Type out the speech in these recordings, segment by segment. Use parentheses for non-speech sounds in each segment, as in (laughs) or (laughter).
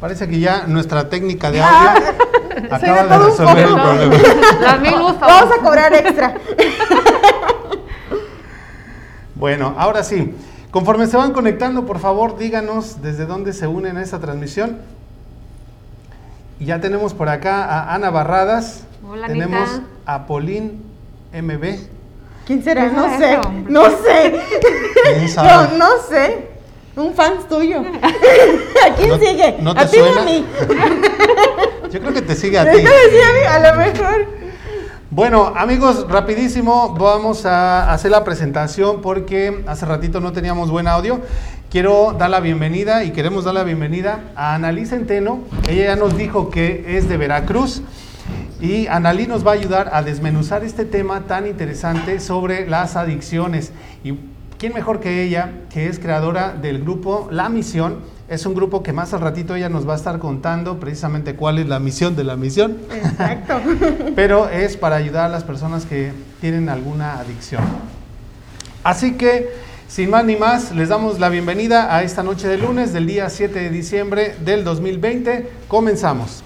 Parece que ya nuestra técnica de audio acaba de un resolver el problema. Las mil usos. Vamos a cobrar extra. Bueno, ahora sí. Conforme se van conectando, por favor, díganos desde dónde se unen a esta transmisión. Y ya tenemos por acá a Ana Barradas. Hola, tenemos Anita. a Polín MB. ¿Quién será? ¿Quién No sé. No sé. ¿Quién sabe? No, no sé. Un fan tuyo. (laughs) ¿A quién ¿No- sigue? no te ¿A ti o a mí? (laughs) Yo creo que te sigue a Yo ti. te decía a mí, a lo mejor. Bueno, amigos, rapidísimo, vamos a hacer la presentación porque hace ratito no teníamos buen audio. Quiero dar la bienvenida y queremos dar la bienvenida a Analí Centeno. Ella ya nos dijo que es de Veracruz y Analí nos va a ayudar a desmenuzar este tema tan interesante sobre las adicciones. ¿Y quién mejor que ella, que es creadora del grupo La Misión? Es un grupo que más al ratito ella nos va a estar contando precisamente cuál es la misión de la misión Exacto. (laughs) pero es para ayudar a las personas que tienen alguna adicción. Así que, sin más ni más, les damos la bienvenida a esta noche de lunes del día 7 de diciembre del 2020. Comenzamos.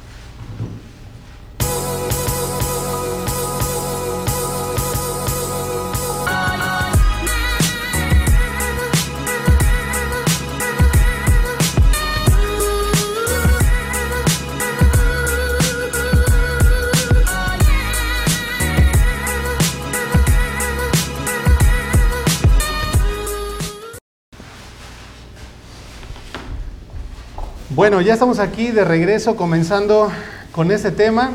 Bueno, ya estamos aquí de regreso comenzando con este tema.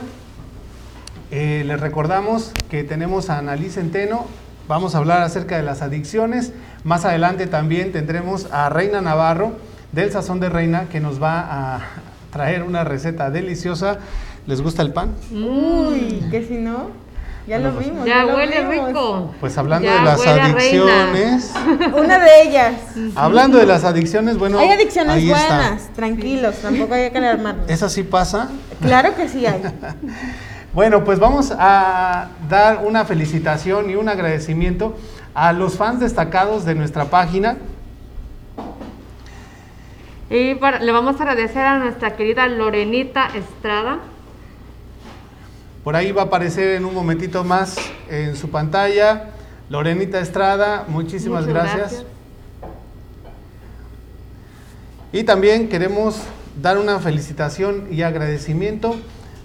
Eh, les recordamos que tenemos a Analí Centeno. Vamos a hablar acerca de las adicciones. Más adelante también tendremos a Reina Navarro del Sazón de Reina que nos va a traer una receta deliciosa. ¿Les gusta el pan? Uy, que si no, ya lo Bueno, pues, vimos. Ya lo huele vimos. rico. Pues hablando Ya de las reina. adicciones, (laughs) Una de ellas. hablando de las adicciones, bueno, hay adicciones ahí está. buenas, tranquilos, tampoco hay que alarmarnos. (laughs) ¿Eso sí pasa? Claro que sí hay. (laughs) Bueno, pues vamos a dar una felicitación y un agradecimiento a los fans destacados de nuestra página. Y para- le vamos a agradecer a nuestra querida Lorenita Estrada. Por ahí va a aparecer en un momentito más en su pantalla. Lorenita Estrada, muchísimas gracias. Y también queremos dar una felicitación y agradecimiento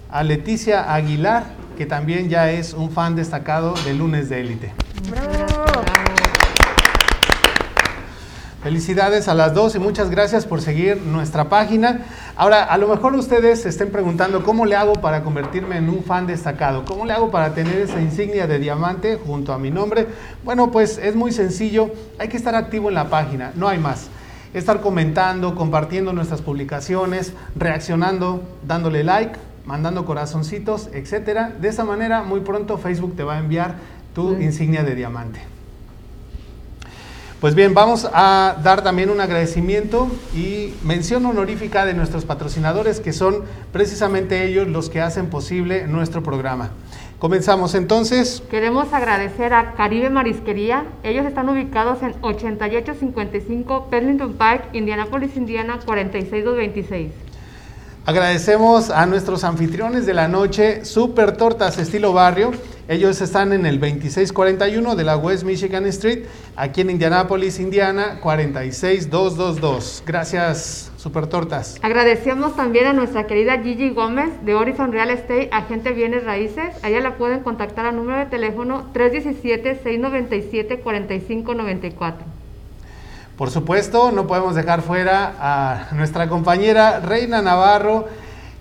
a Leticia Aguilar, que también ya es un fan destacado de Lunes de Élite. Bravo. Felicidades a las dos y muchas gracias por seguir nuestra página. Ahora, a lo mejor ustedes se estén preguntando cómo le hago para convertirme en un fan destacado, cómo le hago para tener esa insignia de diamante junto a mi nombre. Bueno, pues es muy sencillo, hay que estar activo en la página, no hay más. Estar comentando, compartiendo nuestras publicaciones, reaccionando, dándole like, mandando corazoncitos, etcétera. De esa manera, muy pronto Facebook te va a enviar tu insignia de diamante. Pues bien, vamos a dar también un agradecimiento y mención honorífica de nuestros patrocinadores, que son precisamente ellos los que hacen posible nuestro programa. Comenzamos entonces. Queremos agradecer a Caribe Marisquería. Ellos están ubicados en 8855 Pendleton Park, Indianapolis, Indiana 46226. Agradecemos a nuestros anfitriones de la noche, Super Tortas Estilo Barrio. Ellos están en el 2641 de la West Michigan Street, aquí en Indianapolis, Indiana 46222. Gracias, Super Tortas. Agradecemos también a nuestra querida Gigi Gómez de Horizon Real Estate, agente bienes raíces. A ella la pueden contactar al número de teléfono 317-697-4594. Por supuesto, no podemos dejar fuera a nuestra compañera Reina Navarro,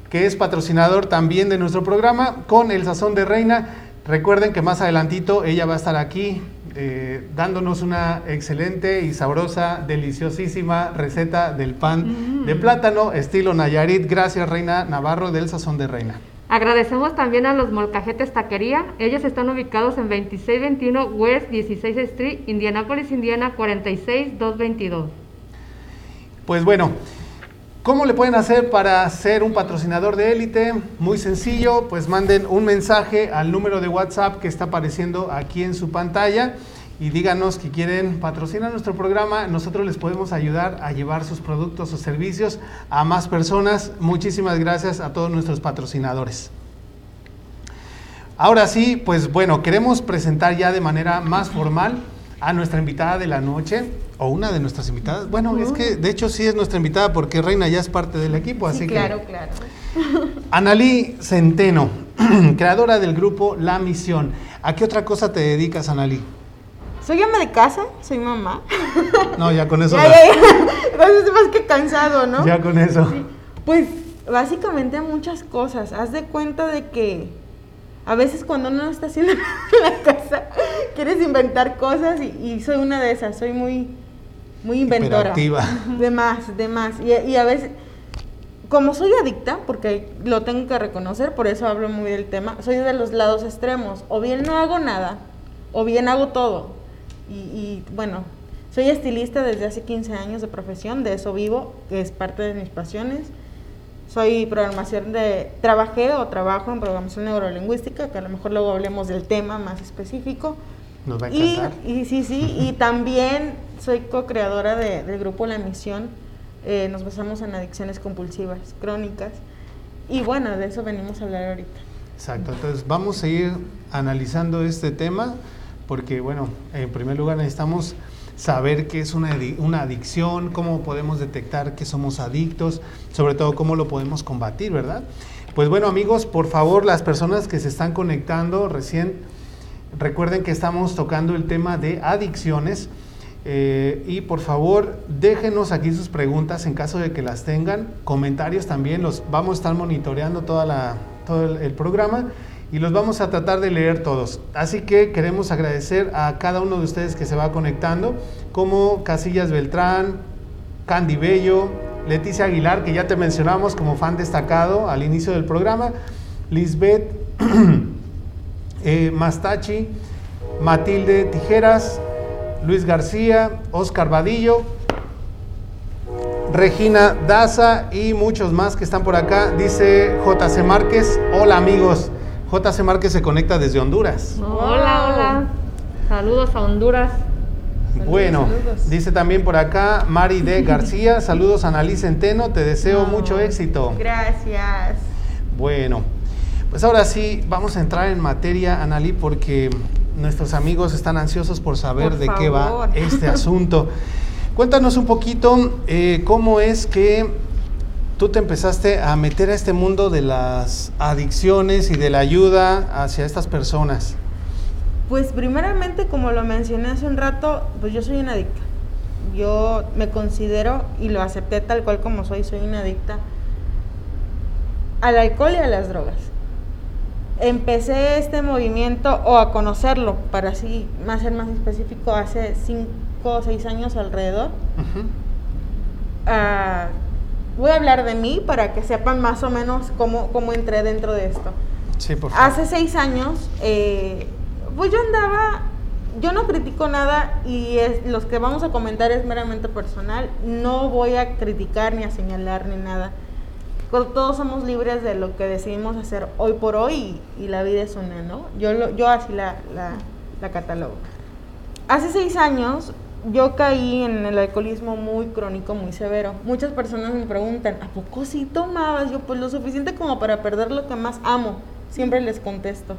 que es patrocinador también de nuestro programa con el Sazón de Reina. Recuerden que más adelantito ella va a estar aquí eh, dándonos una excelente y sabrosa, deliciosísima receta del pan de plátano estilo Nayarit. Gracias Reina Navarro del Sazón de Reina. Agradecemos también a los Molcajetes Taquería. Ellos están ubicados en 2621 West 16 Street, Indianapolis, Indiana 46222. Pues bueno, ¿cómo le pueden hacer para ser un patrocinador de élite? Muy sencillo, pues manden un mensaje al número de WhatsApp que está apareciendo aquí en su pantalla y díganos que quieren patrocinar nuestro programa. Nosotros les podemos ayudar a llevar sus productos o servicios a más personas. Muchísimas gracias a todos nuestros patrocinadores. Ahora sí, pues bueno, queremos presentar ya de manera más formal a nuestra invitada de la noche, o una de nuestras invitadas. Bueno, es que de hecho sí es nuestra invitada porque Reina ya es parte del equipo, así Sí, que... claro, claro. (laughs) Analí Centeno, (clears throat) creadora del grupo La Misión. ¿A qué otra cosa te dedicas, Analí? Soy ama de casa, soy mamá. No, ya con eso. ya, ya, ya. Es más que cansado, ¿no? ya con eso. Pues básicamente muchas cosas. Haz de cuenta de que a veces cuando uno no está haciendo (laughs) la casa, quieres inventar cosas y, y soy una de esas. Soy muy, muy inventora. De más, de más. Y, y a veces, como soy adicta, porque lo tengo que reconocer, por eso hablo muy del tema, soy de los lados extremos. O bien no hago nada, o bien hago todo. Y, y, bueno, soy estilista desde hace 15 años de profesión, de eso vivo, que es parte de mis pasiones. Soy programación de, trabajé o trabajo en programación neurolingüística, que a lo mejor luego hablemos del tema más específico. Nos va a Y, encantar. y sí, sí, y (laughs) también soy co-creadora de- del grupo La Misión. Eh, nos basamos en adicciones compulsivas, crónicas. Y bueno, de eso venimos a hablar ahorita. Exacto, entonces vamos a ir analizando este tema porque, bueno, en primer lugar necesitamos saber qué es una, una adicción, cómo podemos detectar que somos adictos, sobre todo cómo lo podemos combatir, ¿verdad? Pues bueno amigos, por favor, las personas que se están conectando recién, recuerden que estamos tocando el tema de adicciones. eh, y por favor, déjenos aquí sus preguntas en caso de que las tengan. Comentarios también, los vamos a estar monitoreando toda la, todo el, el programa y los vamos a tratar de leer todos. Así que queremos agradecer a cada uno de ustedes que se va conectando, como Casillas Beltrán, Candy Bello, Leticia Aguilar, que ya te mencionamos como fan destacado al inicio del programa, Lisbeth (clears throat) eh, Mastachi, Matilde Tijeras, Luis García, Oscar Vadillo, Regina Daza y muchos más que están por acá. Dice JC Márquez, hola amigos. JC Márquez se conecta desde Honduras. Hola, hola. Saludos a Honduras. Bueno, saludos. dice también por acá Mari D. (laughs) García, saludos a Analí Centeno, te deseo No. mucho éxito. Gracias. Bueno, pues ahora sí, vamos a entrar en materia, Analí, porque nuestros amigos están ansiosos por saber Por de qué va este (laughs) asunto. Cuéntanos un poquito eh, cómo es que tú te empezaste a meter a este mundo de las adicciones y de la ayuda hacia estas personas. Pues primeramente, como lo mencioné hace un rato, pues yo soy una adicta. Yo me considero y lo acepté tal cual como soy, soy una adicta al alcohol y a las drogas. Empecé este movimiento o a conocerlo, para así más ser más específico, hace cinco o seis años alrededor. Ah, voy a hablar de mí para que sepan más o menos cómo, cómo entré dentro de esto. Sí, por favor. Hace seis años, eh, pues yo andaba, yo no critico nada y es, los que vamos a comentar es meramente personal. No voy a criticar ni a señalar ni nada. Todos somos libres de lo que decidimos hacer hoy por hoy y, y la vida es una, ¿no? Yo, lo- yo así la, la, la catalogo. Hace seis años yo caí en el alcoholismo muy crónico, muy severo. Muchas personas me preguntan, ¿a poco sí tomabas? Yo, pues lo suficiente como para perder lo que más amo. Siempre les contesto.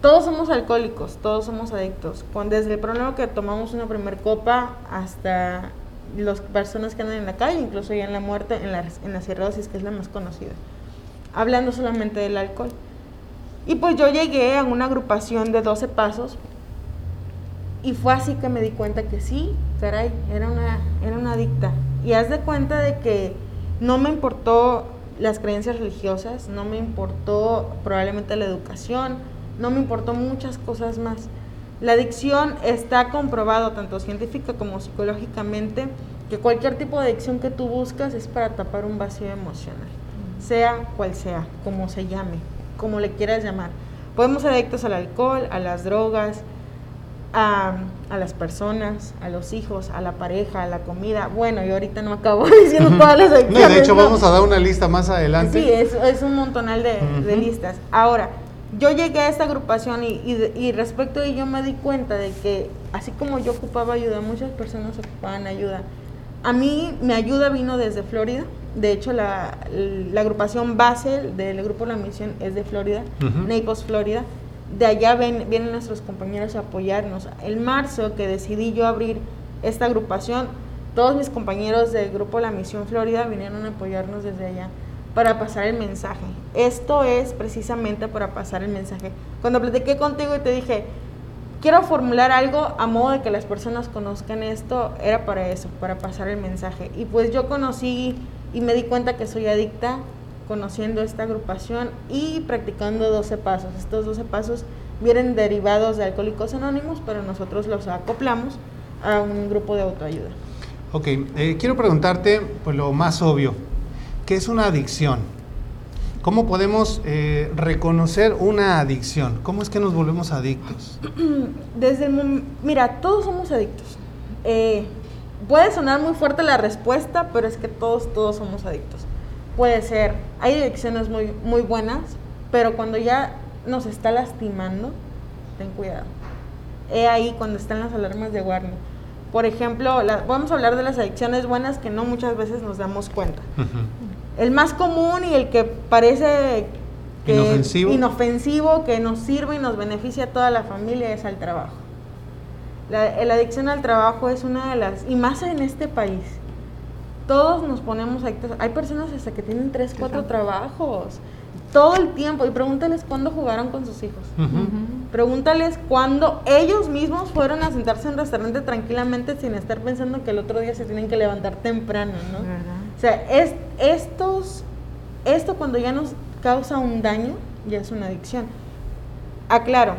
Todos somos alcohólicos, todos somos adictos. Desde el problema que tomamos una primer copa hasta las personas que andan en la calle, incluso ya en la muerte, en la, en la cirrosis, que es la más conocida. Hablando solamente del alcohol. Y pues yo llegué a una agrupación de 12 pasos y fue así que me di cuenta que sí, caray, era una, era una adicta. Y haz de cuenta de que no me importó las creencias religiosas, no me importó probablemente la educación, no me importó muchas cosas más. La adicción está comprobado tanto científica como psicológicamente que cualquier tipo de adicción que tú buscas es para tapar un vacío emocional, sea cual sea, como se llame, como le quieras llamar. Podemos ser adictos al alcohol, a las drogas, a, a las personas, a los hijos, a la pareja, a la comida. Bueno, yo ahorita no acabo (laughs) diciendo todas las No, de hecho ¿no? vamos a dar una lista más adelante. Sí, es, es un montonal de, de Ujú. listas. Ahora, yo llegué a esta agrupación y, y, y respecto a ello me di cuenta de que así como yo ocupaba ayuda, muchas personas ocupaban ayuda. A mí mi ayuda vino desde Florida. De hecho, la, la agrupación base del grupo La Misión es de Florida, Ujú. Naples, Florida. De allá vienen nuestros compañeros a apoyarnos. En marzo que decidí yo abrir esta agrupación, todos mis compañeros del grupo La Misión Florida vinieron a apoyarnos desde allá para pasar el mensaje. Esto es precisamente para pasar el mensaje. Cuando platiqué contigo y te dije, quiero formular algo a modo de que las personas conozcan esto, era para eso, para pasar el mensaje. Y pues yo conocí y me di cuenta que soy adicta conociendo esta agrupación y practicando 12 pasos. Estos 12 pasos vienen derivados de Alcohólicos Anónimos, pero nosotros los acoplamos a un grupo de autoayuda. Ok, eh, quiero preguntarte pues, lo más obvio. ¿Qué es una adicción? ¿Cómo podemos eh, reconocer una adicción? ¿Cómo es que nos volvemos adictos? (clears throat) Desde el mira, todos somos adictos. Eh, puede sonar muy fuerte la respuesta, pero es que todos, todos somos adictos. Puede ser, hay adicciones muy, muy buenas, pero cuando ya nos está lastimando, ten cuidado. He ahí cuando están las alarmas de Warner. Por ejemplo, la- vamos a hablar de las adicciones buenas que no muchas veces nos damos cuenta. El más común y el que parece que Inofensivo. inofensivo, que nos sirve y nos beneficia a toda la familia es al trabajo. La, la adicción al trabajo es una de las, y más en este país, todos nos ponemos adictos. Hay personas hasta que tienen tres, cuatro trabajos, todo el tiempo, y pregúntales cuándo jugaron con sus hijos. Pregúntales cuándo ellos mismos fueron a sentarse en un restaurante tranquilamente sin estar pensando que el otro día se tienen que levantar temprano, ¿no? ¿Verdad? O sea, es, estos, esto cuando ya nos causa un daño, ya es una adicción. Aclaro,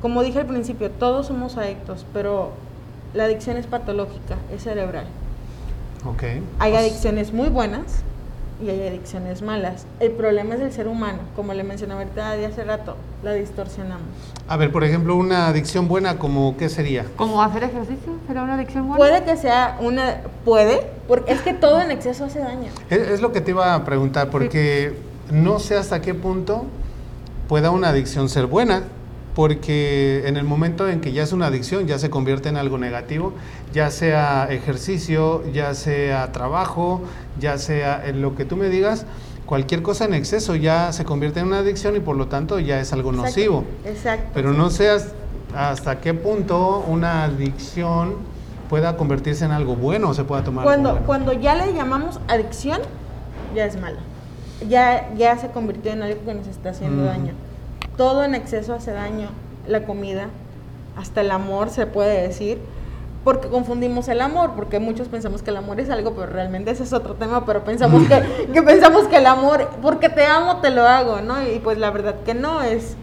como dije al principio, todos somos adictos, pero la adicción es patológica, es cerebral. Ok. Hay Pues, adicciones muy buenas y hay adicciones malas. El problema es el ser humano, como le mencionaba ahorita de hace rato, la distorsionamos. A ver, por ejemplo, una adicción buena, como ¿qué sería? ¿Cómo hacer ejercicio? ¿Será una adicción buena? Puede que sea una, puede, porque es que todo en exceso hace daño. Es, es lo que te iba a preguntar, porque no sé hasta qué punto pueda una adicción ser buena, porque en el momento en que ya es una adicción, ya se convierte en algo negativo, ya sea ejercicio, ya sea trabajo, ya sea en lo que tú me digas, cualquier cosa en exceso ya se convierte en una adicción y por lo tanto ya es algo Exacto, nocivo. Exacto. Pero no sé has- hasta qué punto una adicción pueda convertirse en algo bueno o se pueda tomar Cuando, como bueno. cuando ya le llamamos adicción, ya es malo. Ya, ya se convirtió en algo que nos está haciendo Mm. daño. Todo en exceso hace daño. La comida, hasta el amor se puede decir. Porque confundimos el amor, porque muchos pensamos que el amor es algo, pero realmente ese es otro tema, pero pensamos que, (laughs) que pensamos que el amor, porque te amo, te lo hago, ¿no? Y pues la verdad que no, es,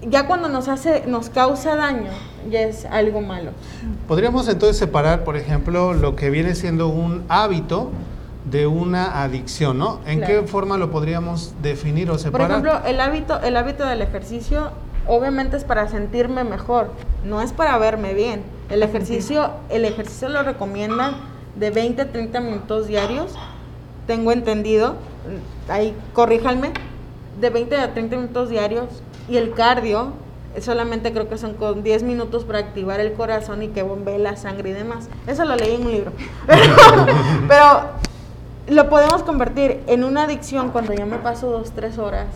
ya cuando nos hace, nos causa daño, ya es algo malo. Podríamos entonces separar, por ejemplo, lo que viene siendo un hábito de una adicción, ¿no? ¿En Claro. qué forma lo podríamos definir o Por separar? ejemplo, el hábito, el hábito del ejercicio obviamente es para sentirme mejor, no es para verme bien. El ejercicio, el ejercicio lo recomiendan de 20 a 30 minutos diarios, tengo entendido, ahí corríjanme, de 20 a 30 minutos diarios y el cardio solamente creo que son con 10 minutos para activar el corazón y que bombee la sangre y demás. Eso lo leí en un libro. (laughs) Pero lo podemos convertir en una adicción cuando ya me paso dos, tres horas.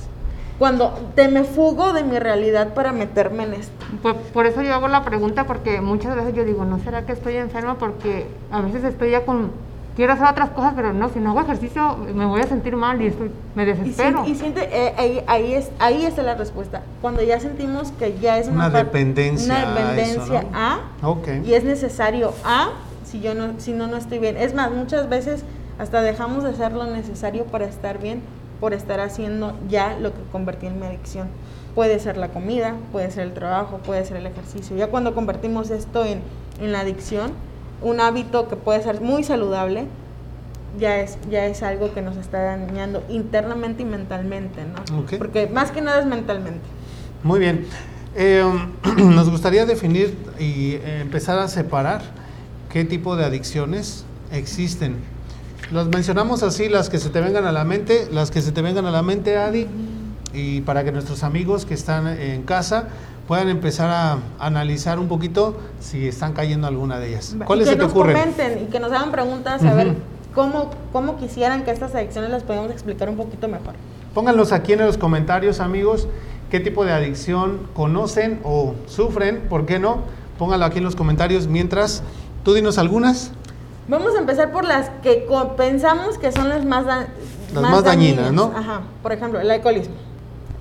Cuando te me fugo de mi realidad para meterme en esto. Por, por eso yo hago la pregunta, porque muchas veces yo digo, ¿no será que estoy enferma? Porque a veces estoy ya con, quiero hacer otras cosas, pero no, si no hago ejercicio me voy a sentir mal y estoy, me Y, desespero. sien- y siente, eh, ahí, ahí, es, ahí está la respuesta. Cuando ya sentimos que ya es una, Una dependencia Una a eso, dependencia ¿no? a, Ok. y es necesario a, si yo no, si no, no estoy bien. Es más, muchas veces hasta dejamos de hacer lo necesario para estar bien por estar haciendo ya lo que convertí en mi adicción. Puede ser la comida, puede ser el trabajo, puede ser el ejercicio. Ya cuando convertimos esto en, en la adicción, un hábito que puede ser muy saludable, ya es, ya es algo que nos está dañando internamente y mentalmente, ¿no? Porque más que nada es mentalmente. Muy bien. Eh, (clears throat) nos gustaría definir y empezar a separar qué tipo de adicciones existen. Las mencionamos así, las que se te vengan a la mente, las que se te vengan a la mente, Adi. y para que nuestros amigos que están en casa puedan empezar a analizar un poquito si están cayendo alguna de ellas. ¿Cuáles se te ocurren? comenten y que nos hagan preguntas a ver cómo, cómo quisieran que estas adicciones las podamos explicar un poquito mejor. Pónganlos aquí en los comentarios, amigos, qué tipo de adicción conocen o sufren, ¿por qué no? Pónganlo aquí en los comentarios mientras tú dinos algunas. Vamos a empezar por las que pensamos que son las más, las más, dañinas, ¿no? Ajá. Por ejemplo, el alcoholismo.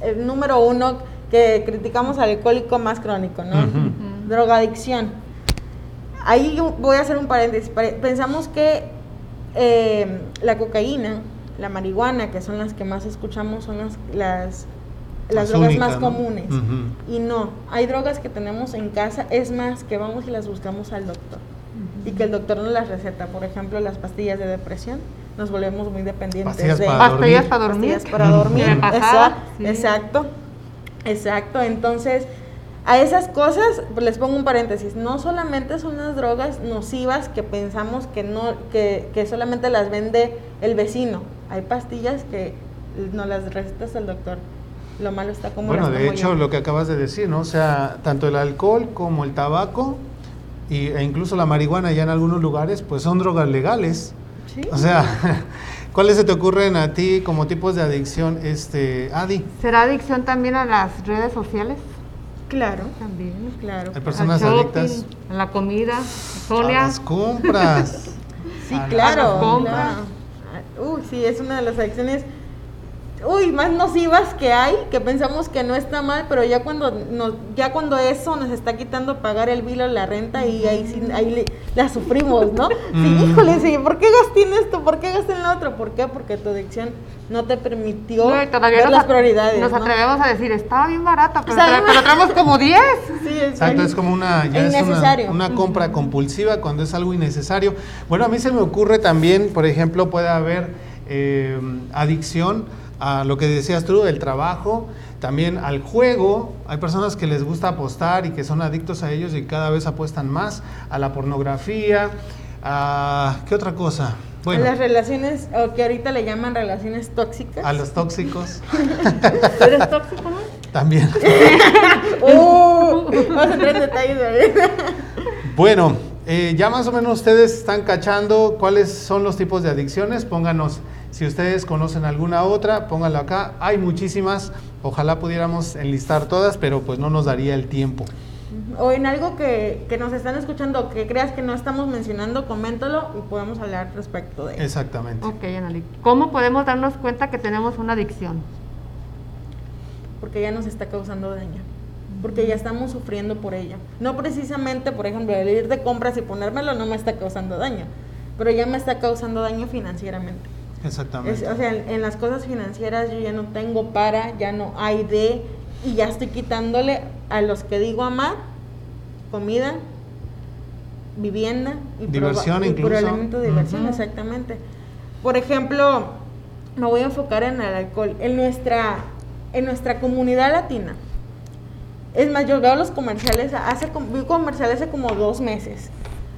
El número uno que criticamos al alcohólico más crónico, ¿no? Drogadicción. Ahí voy a hacer un paréntesis. Pensamos que eh, la cocaína, la marihuana, que son las que más escuchamos, son las, las, las, drogas más comunes. Y no, hay drogas que tenemos en casa, es más, que vamos y las buscamos al doctor y que el doctor nos las receta. Por ejemplo, las pastillas de depresión, nos volvemos muy dependientes pastillas de para pastillas para dormir. Pastillas para dormir. exacto, exacto, exacto. Entonces, a esas cosas, pues, les pongo un paréntesis, no solamente son las drogas nocivas que pensamos que no, que, que solamente las vende el vecino. Hay pastillas que no las recetas el doctor. Lo malo está como Bueno, de hecho, lo que acabas de decir, ¿no? O sea, tanto el alcohol como el tabaco y, e incluso la marihuana ya en algunos lugares, pues son drogas legales. ¿Sí? O sea, (laughs) ¿cuáles se te ocurren a ti como tipos de adicción, este, Adi? ¿Será adicción también a las redes sociales? Claro, también, claro. Hay personas adictas a la comida, a las compras. (laughs) sí, claro. Uy, sí, es una de las adicciones uy, más nocivas que hay, que pensamos que no está mal, pero ya cuando nos, ya cuando eso nos está quitando pagar el bill o la renta y ahí sí, ahí la sufrimos, ¿no? Sí, híjole, sí, ¿por qué gasté en esto? ¿Por qué gasté en lo otro? ¿Por qué? Porque tu adicción no te permitió ver las prioridades. Nos atrevemos a decir, estaba bien barata, pero, (laughs) traemos como 10. Sí, Exacto, es como una, ya es una, una, compra compulsiva cuando es algo innecesario. Bueno, a mí se me ocurre también, por ejemplo, puede haber eh, adicción a lo que decías tú, el trabajo, también al juego. Hay personas que les gusta apostar y que son adictos a ellos y cada vez apuestan más, a la pornografía, a... ¿Qué otra cosa? Bueno, a las relaciones, o que ahorita le llaman relaciones tóxicas. A los tóxicos. (laughs) ¿Eres tóxico, no? También. (laughs) uh, vamos a detalles. bueno, eh, ya más o menos ustedes están cachando cuáles son los tipos de adicciones. Pónganos si ustedes conocen alguna otra, pónganlo acá. Hay muchísimas, ojalá pudiéramos enlistar todas, pero pues no nos daría el tiempo. O en algo que, que nos están escuchando, que creas que no estamos mencionando, coméntalo y podemos hablar respecto de eso. Exactamente. Ok, Anali. ¿Cómo podemos darnos cuenta que tenemos una adicción? Porque ya nos está causando daño porque ya estamos sufriendo por ella. No precisamente, por ejemplo, el ir de compras y ponérmelo no me está causando daño, pero ya me está causando daño financieramente. Exactamente. o sea, en, las cosas financieras yo ya no tengo para, ya no hay de, y ya estoy quitándole a los que digo amar, comida, vivienda y diversión incluso. probablemente diversión, exactamente. Por ejemplo, me voy a enfocar en el alcohol. En nuestra, en nuestra comunidad latina, es más, yo veo los comerciales, hace, vi comerciales hace como dos meses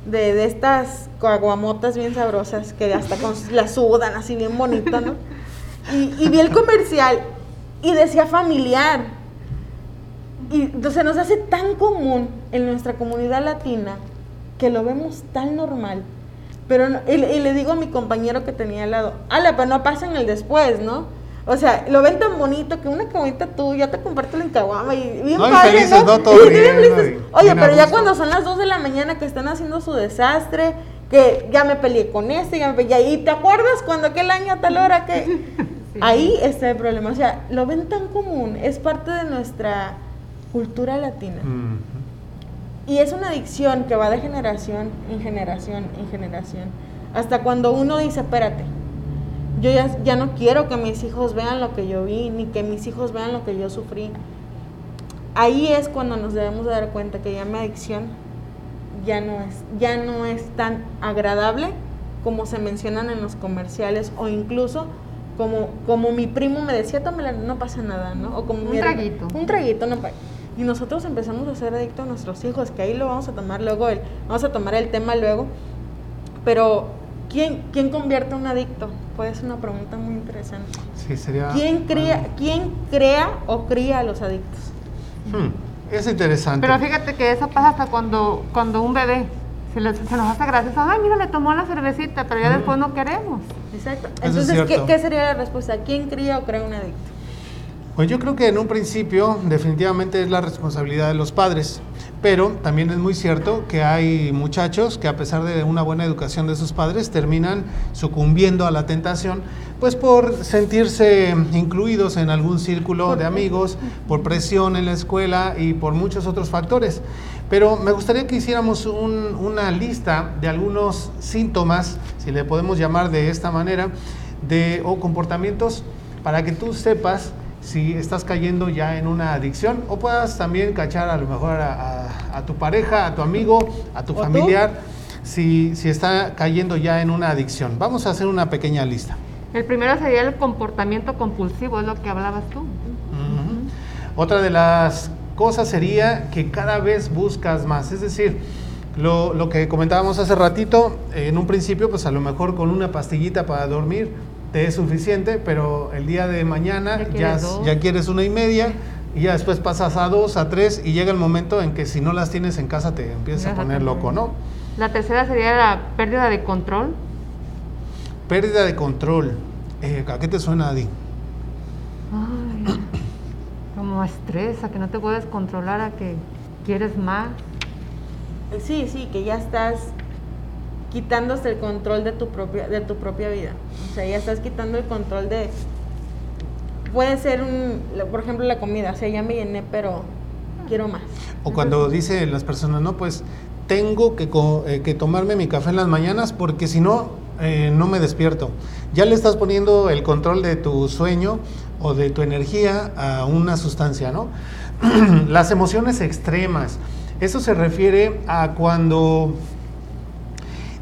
de, de estas coaguamotas bien sabrosas que hasta con, (laughs) las sudan así bien bonito, ¿no? Y, vi el comercial y decía familiar. Y entonces nos hace tan común en nuestra comunidad latina que lo vemos tan normal. Pero y, le digo a mi compañero que tenía al lado, ala, pero no pasa en el después, ¿no? O sea, lo ven tan bonito que una caguamita tú ya te comparto en caguama y bien no, padre, felices, ¿no? Todo bien, Oye, pero ya cuando son las 2 de la mañana que están haciendo su desastre, que ya me peleé con este, ya me peleé, y te acuerdas cuando aquel año a tal hora que... (laughs) Ahí está el problema, o sea, lo ven tan común, es parte de nuestra cultura latina. Y es una adicción que va de generación en generación en generación. Hasta cuando uno dice, espérate, yo ya, ya no quiero que mis hijos vean lo que yo vi, ni que mis hijos vean lo que yo sufrí. Ahí es cuando nos debemos dar cuenta que ya mi adicción ya no es, ya no es tan agradable como se mencionan en los comerciales o incluso como, como mi primo me decía, tómala, no pasa nada, ¿no? O como un traguito. Un traguito, no Y nosotros empezamos a ser adictos a nuestros hijos, que ahí lo vamos a tomar luego, el, vamos a tomar el tema luego, pero ¿quién, ¿quién convierte a un adicto? Puede ser una pregunta muy interesante. Sí, sería... ¿Quién crea, ¿quién crea o cría a los adictos? Hmm, es interesante. Pero fíjate que eso pasa hasta cuando, cuando un bebé se, le- se nos hace gracioso. Ay, mira, le tomó la cervecita, pero ya Mm. después no queremos. Exacto. es Entonces, ¿qué, qué sería la respuesta? ¿Quién cría o crea un adicto? Pues yo creo que en un principio definitivamente es la responsabilidad de los padres, pero también es muy cierto que hay muchachos que a pesar de una buena educación de sus padres terminan sucumbiendo a la tentación, pues por sentirse incluidos en algún círculo de amigos, por presión en la escuela y por muchos otros factores. Pero me gustaría que hiciéramos un- una lista de algunos síntomas, si le podemos llamar de esta manera, de, o comportamientos para que tú sepas si estás cayendo ya en una adicción o puedas también cachar a lo mejor a, a- a tu pareja, a tu amigo, a tu familiar, si, si está cayendo ya en una adicción. Vamos a hacer una pequeña lista. El primero sería el comportamiento compulsivo, es lo que hablabas tú. Otra de las cosas sería que cada vez buscas más, es decir, lo, lo que comentábamos hace ratito, en un principio, pues a lo mejor con una pastillita para dormir te es suficiente, pero el día de mañana Ya ya, quieres ya quieres una y media y ya después pasas a dos, a tres y llega el momento en que si no las tienes en casa te empiezas a poner loco, ¿no? La tercera sería la pérdida de control. Pérdida de control. Eh, ¿A qué te suena, Adi? Ay, como a estrés, a que no te puedes controlar, a que quieres más. Sí, sí, que ya estás quitándose el control de tu propia de tu propia vida. O sea, ya estás quitando el control de puede ser un por ejemplo la comida, o sea, ya me llené, pero quiero más. O cuando dicen las personas, no, pues tengo que, eh, que tomarme mi café en las mañanas porque si no, eh, no me despierto. Ya le estás poniendo el control de tu sueño o de tu energía a una sustancia, ¿no? (clears throat) las emociones extremas. Eso se refiere a cuando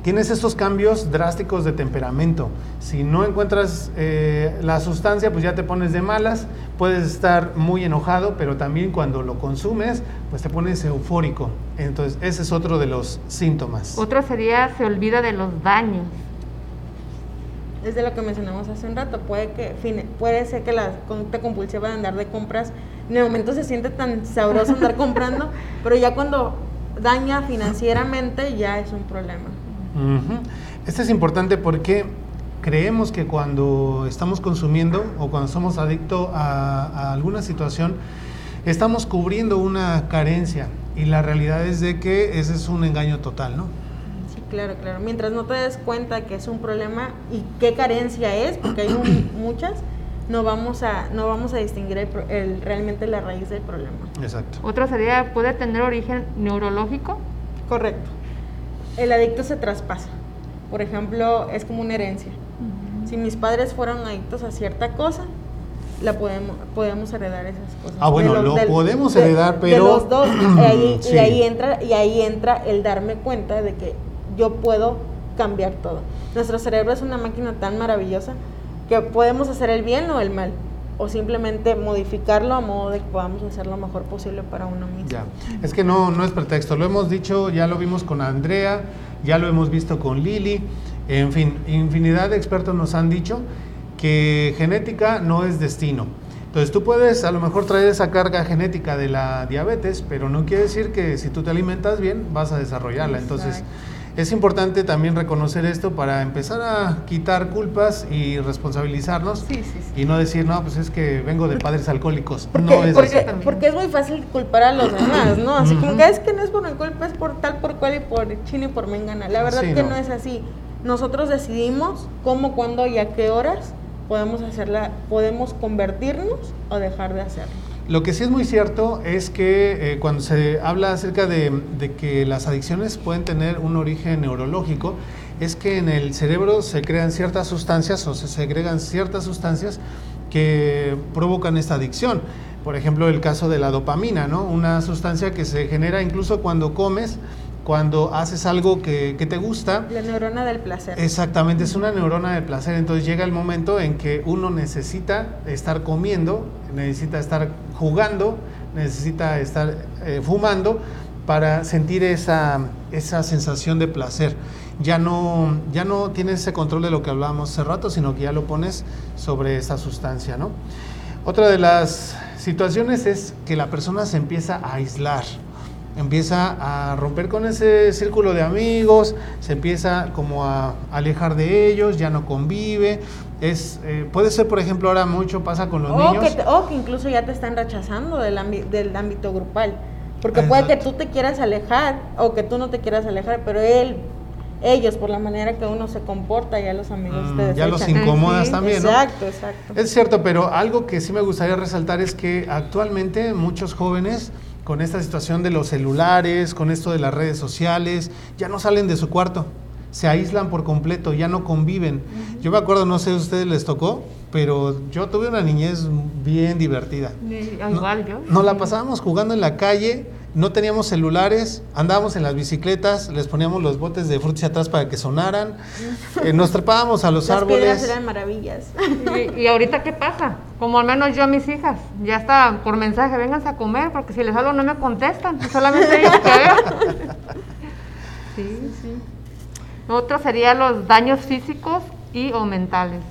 tienes estos cambios drásticos de temperamento. Si no encuentras eh, la sustancia, pues ya te pones de malas, puedes estar muy enojado, pero también cuando lo consumes, pues te pones eufórico. Entonces, ese es otro de los síntomas. Otro sería se olvida de los daños. Es de lo que mencionamos hace un rato. Puede que fine- puede ser que la conducta compulsiva de andar de compras en el momento se siente tan sabroso andar comprando, (laughs) pero ya cuando daña financieramente ya es un problema. Ujú. Este es importante porque creemos que cuando estamos consumiendo o cuando somos adictos a, a alguna situación, estamos cubriendo una carencia y la realidad es de que ese es un engaño total, ¿no? Sí, claro, claro. Mientras no te des cuenta que es un problema y qué carencia es, porque hay un- (coughs) muchas, no vamos a no vamos a distinguir el pro- el- realmente la raíz del problema. Exacto. Otro sería puede tener origen neurológico. Correcto. El adicto se traspasa. Por ejemplo, es como una herencia. Si mis padres fueron adictos a cierta cosa, la podemos, podemos heredar esas cosas. Ah, bueno, lo podemos heredar, de pero- los dos. y, ahí, (clears throat) y ahí entra, y ahí entra el darme cuenta de que yo puedo cambiar todo. Nuestro cerebro es una máquina tan maravillosa que podemos hacer el bien o el mal. O simplemente modificarlo a modo de que podamos hacer lo mejor posible para uno mismo. Ya, es que no, no es pretexto, lo hemos dicho, ya lo vimos con Andrea, ya lo hemos visto con Lili, en fin, infinidad de expertos nos han dicho que genética no es destino. Entonces tú puedes a lo mejor traer esa carga genética de la diabetes, pero no quiere decir que si tú te alimentas bien vas a desarrollarla. Entonces. Es importante también reconocer esto para empezar a quitar culpas y responsabilizarnos Sí, sí, sí. y no decir, no, pues es que vengo de padres alcohólicos. Porque, no es porque, así. porque es muy fácil culpar a los demás, ¿no? Así como que es que no es por mi culpa, es por tal, por cual y por chino y por mengana. La verdad que no. no. es así. Nosotros decidimos cómo, cuándo y a qué horas podemos hacerla, podemos convertirnos o dejar de hacerlo. Lo que sí es muy cierto es que eh, cuando se habla acerca de, de que las adicciones pueden tener un origen neurológico, es que en el cerebro se crean ciertas sustancias o se segregan ciertas sustancias que provocan esta adicción. Por ejemplo, el caso de la dopamina, ¿no? Una sustancia que se genera incluso cuando comes, cuando haces algo que, que te gusta, La neurona del placer. Exactamente, es una neurona del placer. Entonces llega el momento en que uno necesita estar comiendo, necesita estar jugando, necesita estar eh, fumando para sentir esa, esa sensación de placer. ya no, ya no tienes ese control de lo que hablábamos hace rato, sino que ya lo pones sobre esa sustancia, ¿no? Otra de las situaciones es que la persona se empieza a aislar, empieza a romper con ese círculo de amigos, se empieza como a alejar de ellos, ya no convive. Es, eh, puede ser, por ejemplo, ahora mucho pasa con los O niños. que, te- o que incluso ya te están rechazando del, ámbi- del ámbito grupal. Porque puede que tú te quieras alejar o que tú no te quieras alejar, pero él, ellos, por la manera que uno se comporta, ya los amigos Mm, te ya los incomodas Sí, también, ¿no? Exacto, exacto. Es cierto, pero algo que sí me gustaría resaltar es que actualmente muchos jóvenes con esta situación de los celulares, con esto de las redes sociales, ya no salen de su cuarto, se aíslan por completo, ya no conviven. Yo me acuerdo, no sé si a ustedes les tocó, pero yo tuve una niñez bien divertida. No- Igual yo. Nos la pasábamos jugando en la calle, no teníamos celulares, andábamos en las bicicletas, les poníamos los botes de frutas atrás para que sonaran, eh, nos trepábamos a los Las piedras árboles. eran maravillas. Y, y ahorita qué pasa? Como al menos yo a mis hijas, ya está por mensaje, vénganse a comer, porque si les hablo no me contestan, solamente ellos que. (laughs) Sí, sí. Otro sería los daños físicos y o mentales.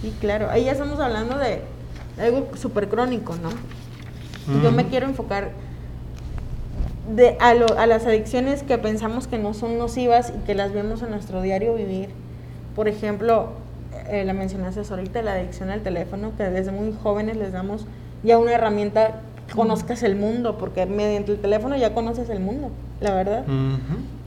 Sí, claro. Ahí ya estamos hablando de algo súper crónico, ¿no? Yo me quiero enfocar de, a, lo- a las adicciones que pensamos que no son nocivas y que las vemos en nuestro diario vivir. Por ejemplo, eh, la mencionaste ahorita, la adicción al teléfono, que desde muy jóvenes les damos ya una herramienta, conozcas el mundo, porque mediante el teléfono ya conoces el mundo, la verdad.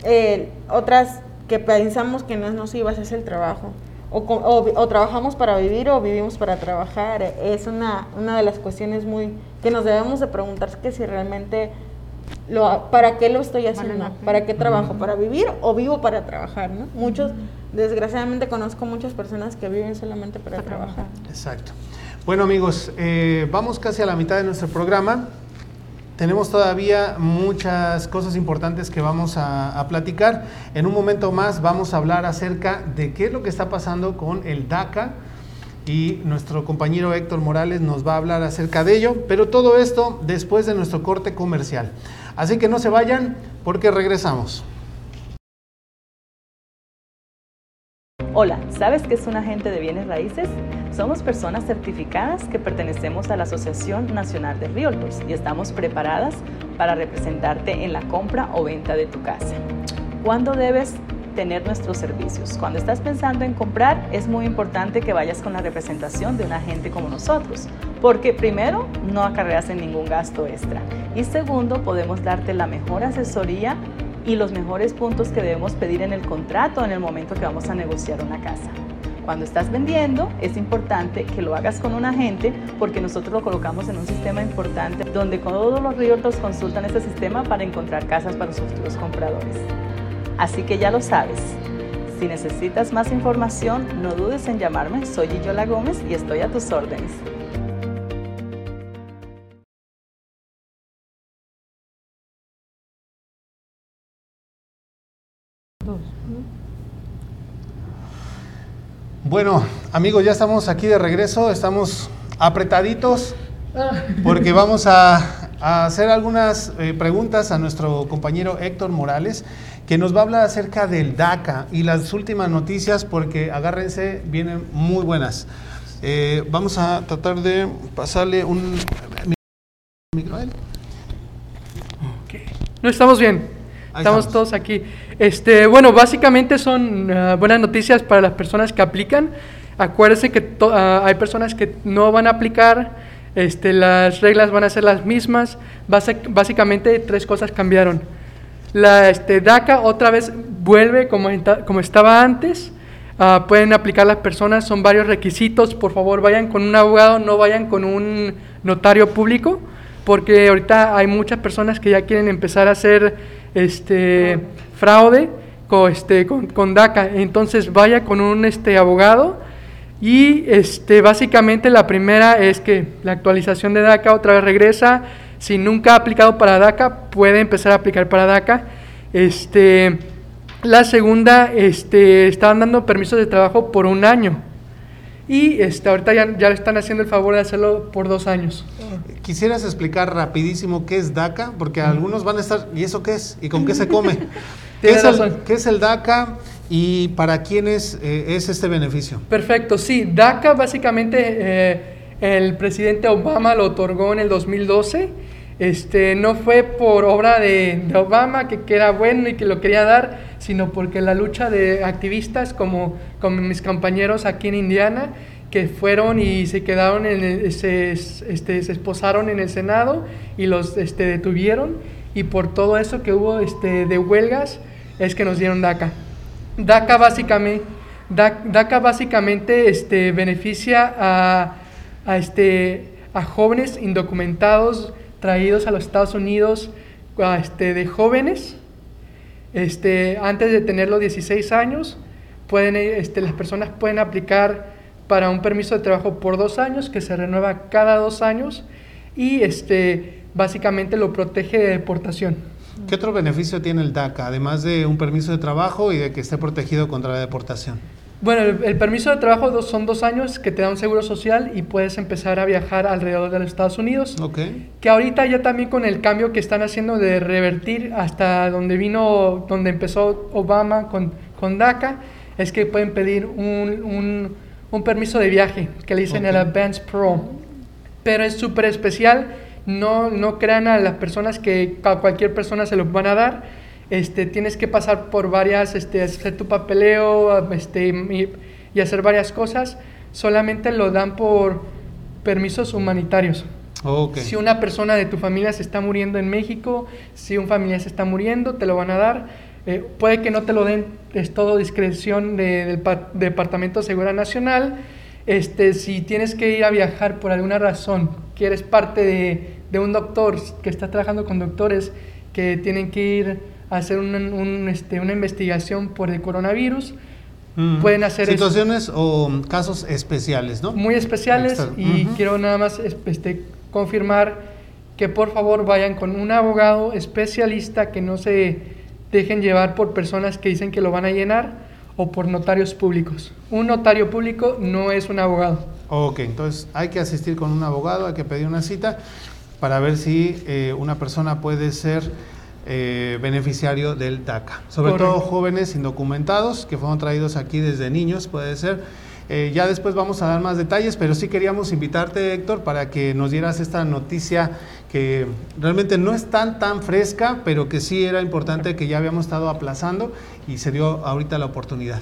Eh, otras que pensamos que no es nocivas es el trabajo. O, co- o o trabajamos para vivir o vivimos para trabajar. Es una, una de las cuestiones muy que nos debemos de preguntar que si realmente lo, para qué lo estoy haciendo, para qué trabajo, para vivir o vivo para trabajar, ¿no? Muchos, desgraciadamente conozco muchas personas que viven solamente para Para trabajar. Exacto. Bueno amigos, eh, vamos casi a la mitad de nuestro programa. Tenemos todavía muchas cosas importantes que vamos a, platicar. En un momento más vamos a hablar acerca de qué es lo que está pasando con el DACA y nuestro compañero Héctor Morales nos va a hablar acerca de ello, pero todo esto después de nuestro corte comercial. Así que no se vayan porque regresamos. Hola, ¿sabes qué es un agente de bienes raíces? Somos personas certificadas que pertenecemos a la Asociación Nacional de Realtors y estamos preparadas para representarte en la compra o venta de tu casa. ¿Cuándo debes tener nuestros servicios? Cuando estás pensando en comprar, es muy importante que vayas con la representación de un agente como nosotros, porque primero, no acarreas ningún gasto extra y segundo, podemos darte la mejor asesoría y los mejores puntos que debemos pedir en el contrato en el momento que vamos a negociar una casa. Cuando estás vendiendo, es importante que lo hagas con un agente porque nosotros lo colocamos en un sistema importante donde todos los realtors consultan ese sistema para encontrar casas para sus futuros compradores. Así que ya lo sabes. Si necesitas más información, no dudes en llamarme. Soy Yola Gómez y estoy a tus órdenes. Bueno, amigos, ya estamos aquí de regreso, estamos apretaditos porque vamos a, hacer algunas eh, preguntas a nuestro compañero Héctor Morales, que nos va a hablar acerca del DACA y las últimas noticias, porque agárrense, vienen muy buenas. Eh, vamos a tratar de pasarle un micro. No estamos bien. Estamos, estamos. todos aquí. Este, bueno, básicamente son ah, buenas noticias para las personas que aplican. Acuérdense que ah, hay personas que no van a aplicar. Este, las reglas van a ser las mismas. Basi- básicamente tres cosas cambiaron. La este, DACA otra vez vuelve como, como estaba antes. Ah, pueden aplicar las personas, son varios requisitos. Por favor, vayan con un abogado, no vayan con un notario público, porque ahorita hay muchas personas que ya quieren empezar a hacer este fraude con, este, con, con DACA. Entonces, vaya con un este, abogado. Y este, básicamente la primera es que la actualización de DACA otra vez regresa. Si nunca ha aplicado para DACA, puede empezar a aplicar para DACA. Este, la segunda, este, estaban dando permisos de trabajo por un año. Y este, ahorita ya, ya le están haciendo el favor de hacerlo por dos años. ¿Quisieras explicar rapidísimo qué es DACA? Porque algunos van a estar, ¿y eso qué es? ¿Y con qué se come? (laughs) ¿Qué Tiene es, el, razón. qué es el DACA y para quiénes eh, es este beneficio? Perfecto, sí. DACA básicamente eh, el presidente Obama lo otorgó en el 2012. Este, no fue por obra de, de Obama que, que era bueno y que lo quería dar, sino porque la lucha de activistas como, como mis compañeros aquí en Indiana, que fueron y se quedaron, en el- se, este, se esposaron en el Senado y los este, detuvieron, y por todo eso que hubo este, de huelgas, es que nos dieron DACA. DACA básicamente, Da- DACA básicamente este, beneficia a, a, este, a jóvenes indocumentados traídos a los Estados Unidos este, de jóvenes este, antes de tener los 16 años. Pueden, este, las personas pueden aplicar para un permiso de trabajo por dos años que se renueva cada dos años y este, básicamente lo protege de deportación. ¿Qué otro beneficio tiene el DACA, además de un permiso de trabajo y de que esté protegido contra la deportación? Bueno, el, el permiso de trabajo dos- son dos años que te da un seguro social y puedes empezar a viajar alrededor de los Estados Unidos. Ok. Que ahorita ya también con el cambio que están haciendo de revertir hasta donde vino, donde empezó Obama con, con DACA, es que pueden pedir un, un- un permiso de viaje, que le dicen el. Advance Pro. Pero es súper especial, no, no crean a las personas que a cualquier persona se lo van a dar. Este, tienes que pasar por varias, este, hacer tu papeleo este, y, y hacer varias cosas. Solamente lo dan por permisos humanitarios. Si una persona de tu familia se está muriendo en México, si un familiar se está muriendo, te lo van a dar. Eh, puede que no te lo den, es todo discreción de- del pa- Departamento de Seguridad Nacional. Este, si tienes que ir a viajar por alguna razón, que eres parte de, de un doctor que está trabajando con doctores que tienen que ir hacer un- un, este, una investigación por el coronavirus, Mm. pueden hacer eso. Situaciones o casos especiales, ¿no? muy especiales Extra- y quiero nada más es- este, confirmar que por favor vayan con un abogado especialista que no se dejen llevar por personas que dicen que lo van a llenar o por notarios públicos. Un notario público no es un abogado. Ok, entonces hay que asistir con un abogado, hay que pedir una cita para ver si eh, una persona puede ser eh, beneficiario del DACA. Sobre Correcto. todo jóvenes indocumentados que fueron traídos aquí desde niños, puede ser. Eh, ya después vamos a dar más detalles, pero sí queríamos invitarte, Héctor, para que nos dieras esta noticia que realmente no es tan tan fresca, pero que sí era importante que ya habíamos estado aplazando y se dio ahorita la oportunidad.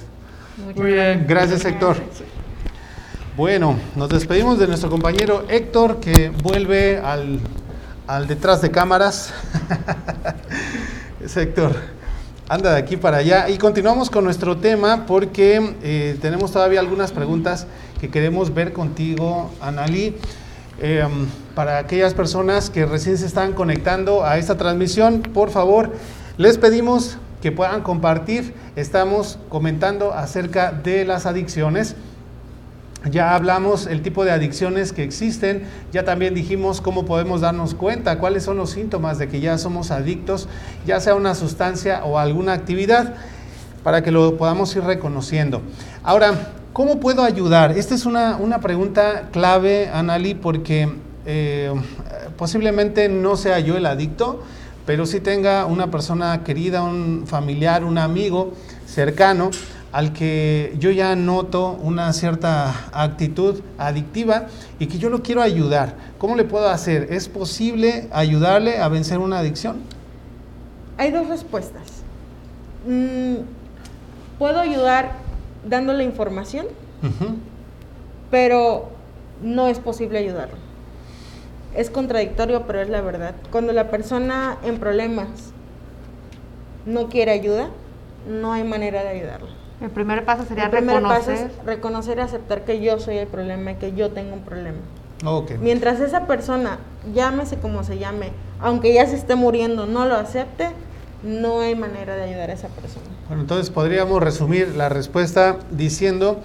Muy bien. Gracias, Héctor. Bueno, nos despedimos de nuestro compañero Héctor, que vuelve al, al detrás de cámaras. (laughs) es Héctor. Anda de aquí para allá. Y continuamos con nuestro tema porque eh, tenemos todavía algunas preguntas que queremos ver contigo, Analí. Eh, para aquellas personas que recién se están conectando a esta transmisión, por favor, les pedimos que puedan compartir. Estamos comentando acerca de las adicciones. Ya hablamos el tipo de adicciones que existen, ya también dijimos cómo podemos darnos cuenta, cuáles son los síntomas de que ya somos adictos, ya sea una sustancia o alguna actividad, para que lo podamos ir reconociendo. Ahora, ¿cómo puedo ayudar? Esta es una, una pregunta clave, Anali, porque eh, posiblemente no sea yo el adicto, pero sí tenga una persona querida, un familiar, un amigo cercano al que yo ya noto una cierta actitud adictiva y que yo lo quiero ayudar. ¿Cómo le puedo hacer? ¿Es posible ayudarle a vencer una adicción? Hay dos respuestas. Mm, puedo ayudar dándole información, pero no es posible ayudarlo. Es contradictorio, pero es la verdad. Cuando la persona en problemas no quiere ayuda, no hay manera de ayudarlo. El primer paso sería el primer paso reconocer. es reconocer y aceptar que yo soy el problema y que yo tengo un problema. Mientras esa persona, llámese como se llame, aunque ya se esté muriendo, no lo acepte, no hay manera de ayudar a esa persona. Bueno, entonces podríamos resumir la respuesta diciendo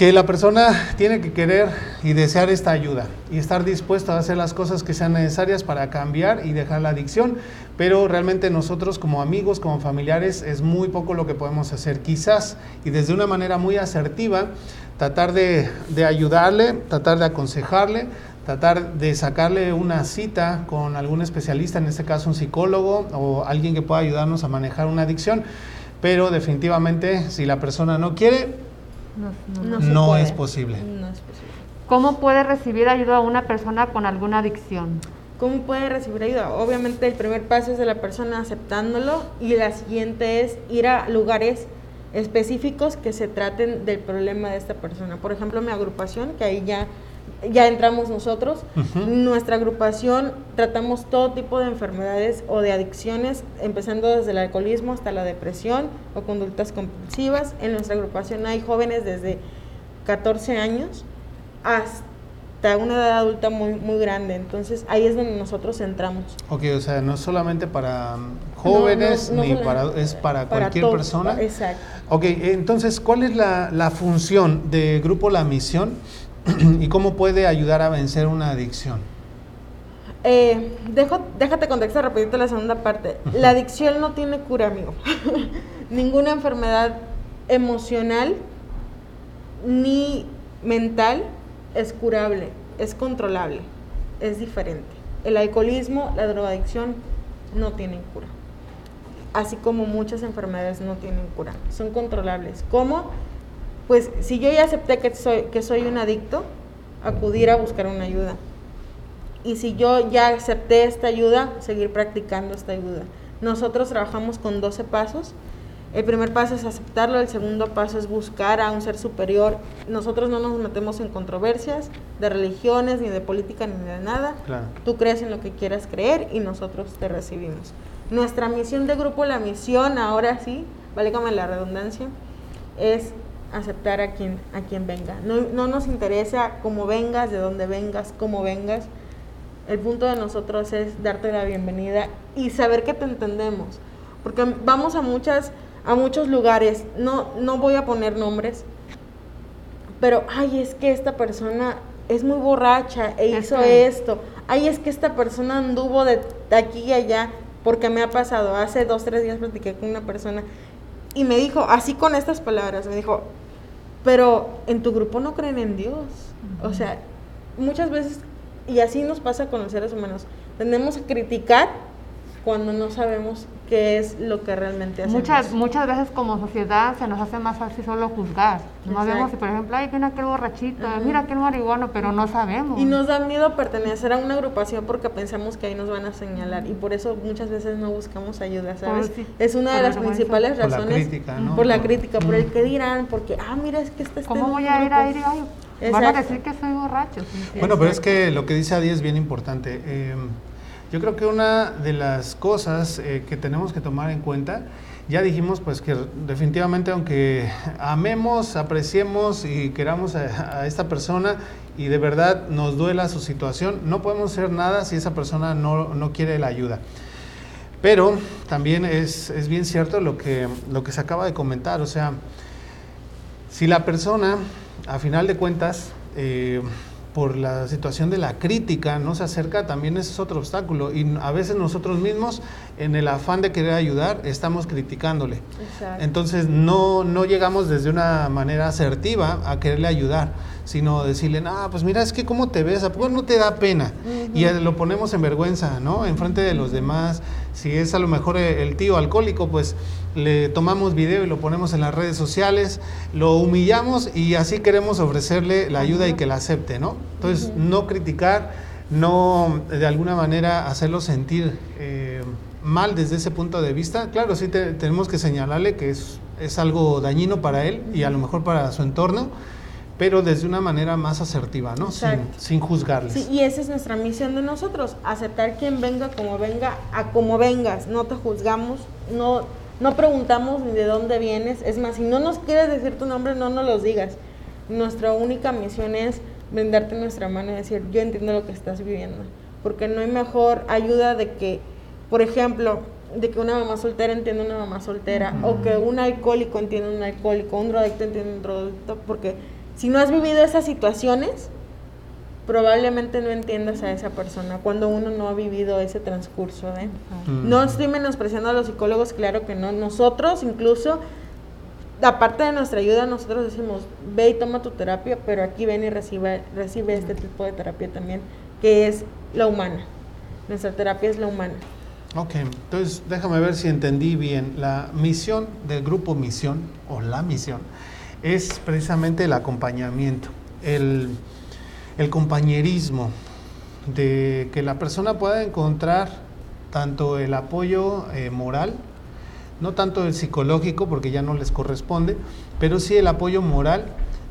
que la persona tiene que querer y desear esta ayuda y estar dispuesto a hacer las cosas que sean necesarias para cambiar y dejar la adicción, pero realmente nosotros como amigos, como familiares, es muy poco lo que podemos hacer. Quizás y desde una manera muy asertiva, tratar de, de ayudarle, tratar de aconsejarle, tratar de sacarle una cita con algún especialista, en este caso un psicólogo o alguien que pueda ayudarnos a manejar una adicción, pero definitivamente si la persona no quiere, No, no. No se no puede. es posible. No es posible. ¿Cómo puede recibir ayuda a una persona con alguna adicción? ¿Cómo puede recibir ayuda? Obviamente el primer paso es de la persona aceptándolo y la siguiente es ir a lugares específicos que se traten del problema de esta persona. Por ejemplo, mi agrupación, que ahí ya, ya entramos nosotros. Nuestra agrupación tratamos todo tipo de enfermedades o de adicciones, empezando desde el alcoholismo hasta la depresión o conductas compulsivas. En nuestra agrupación hay jóvenes desde 14 años hasta una edad adulta muy, muy grande. Entonces ahí es donde nosotros entramos. Ok, o sea, no solamente para mm, jóvenes, No, no, no ni para, es para, cualquier persona. Exacto. Ok, entonces, ¿cuál es la, la función de Grupo La Misión (clears throat) y cómo puede ayudar a vencer una adicción? Eh, dejo, déjate contexto rapidito la segunda parte. La adicción no tiene cura, amigo. (laughs) Ninguna enfermedad emocional ni mental es curable, es controlable, es diferente. El alcoholismo, la drogadicción no tienen cura. Así como muchas enfermedades no tienen cura, son controlables. ¿Cómo? Pues si yo ya acepté que soy, que soy un adicto, acudir a buscar una ayuda. Y si yo ya acepté esta ayuda, seguir practicando esta ayuda. Nosotros trabajamos con 12 pasos. El primer paso es aceptarlo, el segundo paso es buscar a un ser superior. Nosotros no nos metemos en controversias de religiones, ni de política, ni de nada. Claro. Tú crees en lo que quieras creer y nosotros te recibimos. Nuestra misión de grupo, la misión, ahora sí, válgame la redundancia, es aceptar a quien, a quien venga. No, no nos interesa cómo vengas, de dónde vengas, cómo vengas. El punto de nosotros es darte la bienvenida y saber que te entendemos. Porque vamos a muchas, a muchos lugares, no, no voy a poner nombres, pero ay, es que esta persona es muy borracha e hizo esto. Ay, es que esta persona anduvo de, de aquí y allá, porque me ha pasado. Hace dos, tres días platiqué con una persona y me dijo, así con estas palabras, me dijo, pero en tu grupo no creen en Dios. O sea, muchas veces, y así nos pasa con los seres humanos, tendemos a criticar cuando no sabemos qué es lo que realmente hacemos. Muchas, muchas veces como sociedad se nos hace más fácil solo juzgar. Exacto. vemos, si, por ejemplo, ay, mira aquel borrachito, Ajá. mira aquel marihuano, pero no sabemos. Y nos da miedo pertenecer a una agrupación porque pensamos que ahí nos van a señalar y por eso muchas veces no buscamos ayuda, ¿sabes? Por- sí, es una de las principales Por la razones crítica, ¿no? por la crítica, por el Mm. que dirán, porque ah, mira, es que este ¿Cómo en voy a ir a grupo". ir? Ay, van a decir que soy borracho. sí, sí. Bueno, pero es que lo que dice Adi es bien importante. Eh, yo creo que una de las cosas eh, que tenemos que tomar en cuenta, ya dijimos pues que definitivamente aunque amemos, apreciemos y queramos a, esta persona y de verdad nos duela su situación, no podemos hacer nada si esa persona no, no quiere la ayuda. Pero también es, es bien cierto lo que, lo que se acaba de comentar, o sea, si la persona, a final de cuentas, eh, por la situación de la crítica, no se acerca, también ese es otro obstáculo. Y a veces nosotros mismos, en el afán de querer ayudar, estamos criticándole. Exacto. Entonces no, no llegamos desde una manera asertiva a quererle ayudar, sino decirle, ah, pues mira, es que cómo te ves, ¿a poco no te da pena? Y lo ponemos en vergüenza, ¿no? Enfrente de los demás. Si es a lo mejor eh, el tío alcohólico, pues le tomamos video y lo ponemos en las redes sociales, lo humillamos y así queremos ofrecerle la ayuda y que la acepte, ¿no? Entonces, no criticar, no de alguna manera hacerlo sentir eh, mal desde ese punto de vista. Claro, sí te- tenemos que señalarle que es, es algo dañino para él y a lo mejor para su entorno, pero desde una manera más asertiva, ¿no? Sin, sin juzgarles. Sí, y esa es nuestra misión de nosotros, aceptar quien venga como venga, a como vengas, no te juzgamos, no, no preguntamos ni de dónde vienes, es más, si no nos quieres decir tu nombre, no nos los digas. Nuestra única misión es brindarte nuestra mano y decir, yo entiendo lo que estás viviendo, porque no hay mejor ayuda de que, por ejemplo, de que una mamá soltera entienda una mamá soltera, o que un alcohólico entienda un alcohólico, un drogadicto entienda un drogadicto, porque si no has vivido esas situaciones, probablemente no entiendas a esa persona cuando uno no ha vivido ese transcurso. ¿eh? Mm. No estoy menospreciando a los psicólogos, claro que no. Nosotros incluso aparte de nuestra ayuda, nosotros decimos, ve y toma tu terapia, pero aquí ven y recibe, recibe este tipo de terapia también, que es la humana. Nuestra terapia es la humana. Ok, entonces déjame ver si entendí bien. La misión del grupo Misión, o la misión, es precisamente el acompañamiento, el, compañerismo, de que la persona pueda encontrar tanto el apoyo eh, moral, no tanto el psicológico, porque ya no les corresponde, pero sí el apoyo moral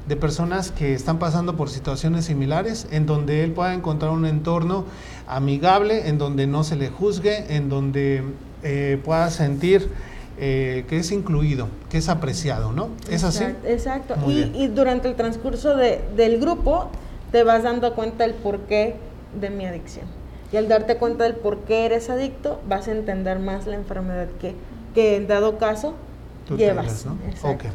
de personas que están pasando por situaciones similares, en donde él pueda encontrar un entorno amigable, en donde no se le juzgue, en donde eh, pueda sentir eh, que es incluido, que es apreciado, ¿no? ¿Es así? Exacto. Y, y, durante el transcurso de, del grupo te vas dando cuenta del porqué de mi adicción. Y al darte cuenta del por qué eres adicto, vas a entender más la enfermedad que, que en dado caso llevas. ¿no? Okay.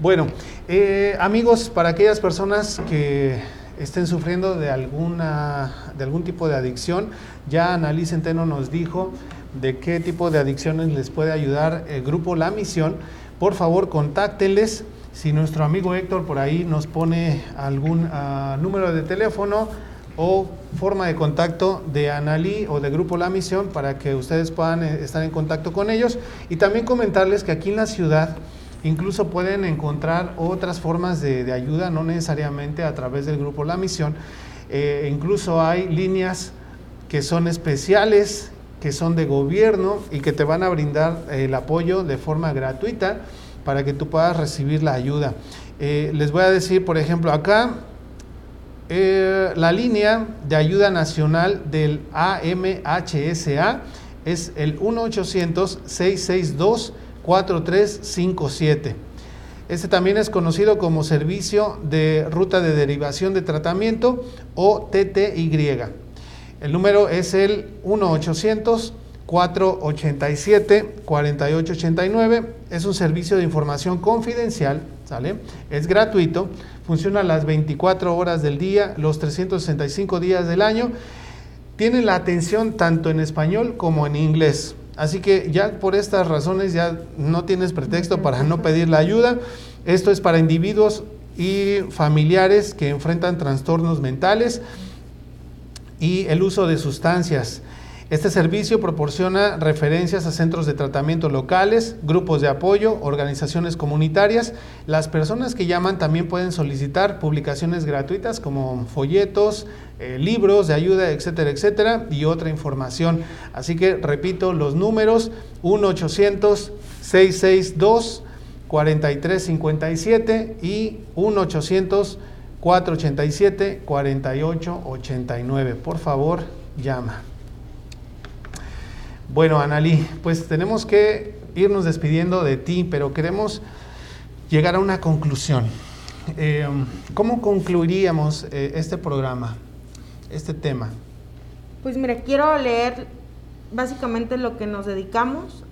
Bueno, eh, amigos, para aquellas personas que estén sufriendo de alguna de algún tipo de adicción, ya Annalise Centeno nos dijo de qué tipo de adicciones les puede ayudar el grupo La Misión. Por favor, contáctenles. Si nuestro amigo Héctor por ahí nos pone algún uh, número de teléfono, o forma de contacto de Analí o de Grupo La Misión para que ustedes puedan eh, estar en contacto con ellos. Y también comentarles que aquí en la ciudad incluso pueden encontrar otras formas de, ayuda, no necesariamente a través del Grupo La Misión. Eh, incluso hay líneas que son especiales, que son de gobierno y que te van a brindar el apoyo de forma gratuita para que tú puedas recibir la ayuda. Eh, les voy a decir, por ejemplo, acá eh, la línea de ayuda nacional del AMHSA es el 1-800-662-4357. Este también es conocido como Servicio de Ruta de Derivación de Tratamiento o TTY. El número es el 1-800-487-4889. Es un servicio de información confidencial, ¿sale? Es gratuito funciona las 24 horas del día, los 365 días del año. Tiene la atención tanto en español como en inglés. Así que ya por estas razones ya no tienes pretexto para no pedir la ayuda. Esto es para individuos y familiares que enfrentan trastornos mentales y el uso de sustancias. Este servicio proporciona referencias a centros de tratamiento locales, grupos de apoyo, organizaciones comunitarias. Las personas que llaman también pueden solicitar publicaciones gratuitas como folletos, eh, libros de ayuda, etcétera, etcétera, y otra información. Así que repito los números 1-800-662-4357 y 1-800-487-4889. Por favor, llama. Bueno, Analí, pues tenemos que irnos despidiendo de ti, pero queremos llegar a una conclusión. Eh, ¿Cómo concluiríamos eh, este programa, este tema? Pues mira, quiero leer básicamente lo que nos dedicamos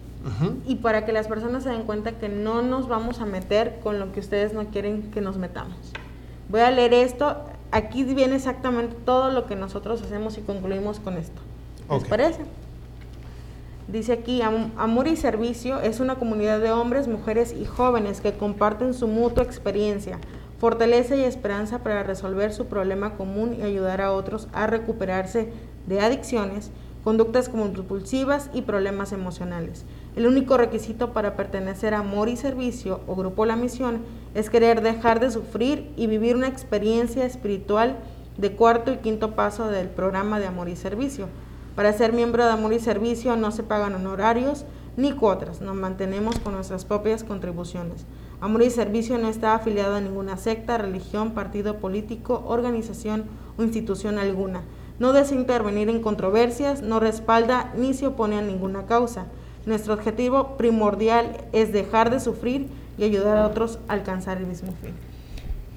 y para que las personas se den cuenta que no nos vamos a meter con lo que ustedes no quieren que nos metamos. Voy a leer esto, aquí viene exactamente todo lo que nosotros hacemos y concluimos con esto. ¿Les parece? Dice aquí, Amor y Servicio es una comunidad de hombres, mujeres y jóvenes que comparten su mutua experiencia, fortaleza y esperanza para resolver su problema común y ayudar a otros a recuperarse de adicciones, conductas compulsivas y problemas emocionales. El único requisito para pertenecer a Amor y Servicio o Grupo La Misión es querer dejar de sufrir y vivir una experiencia espiritual de cuarto y quinto paso del programa de Amor y Servicio para ser miembro de Amor y Servicio no se pagan honorarios ni cuotas, nos mantenemos con nuestras propias contribuciones. Amor y Servicio no está afiliado a ninguna secta, religión, partido político, organización o institución alguna. No desea intervenir en controversias, no respalda ni se opone a ninguna causa. Nuestro objetivo primordial es dejar de sufrir y ayudar a otros a alcanzar el mismo fin.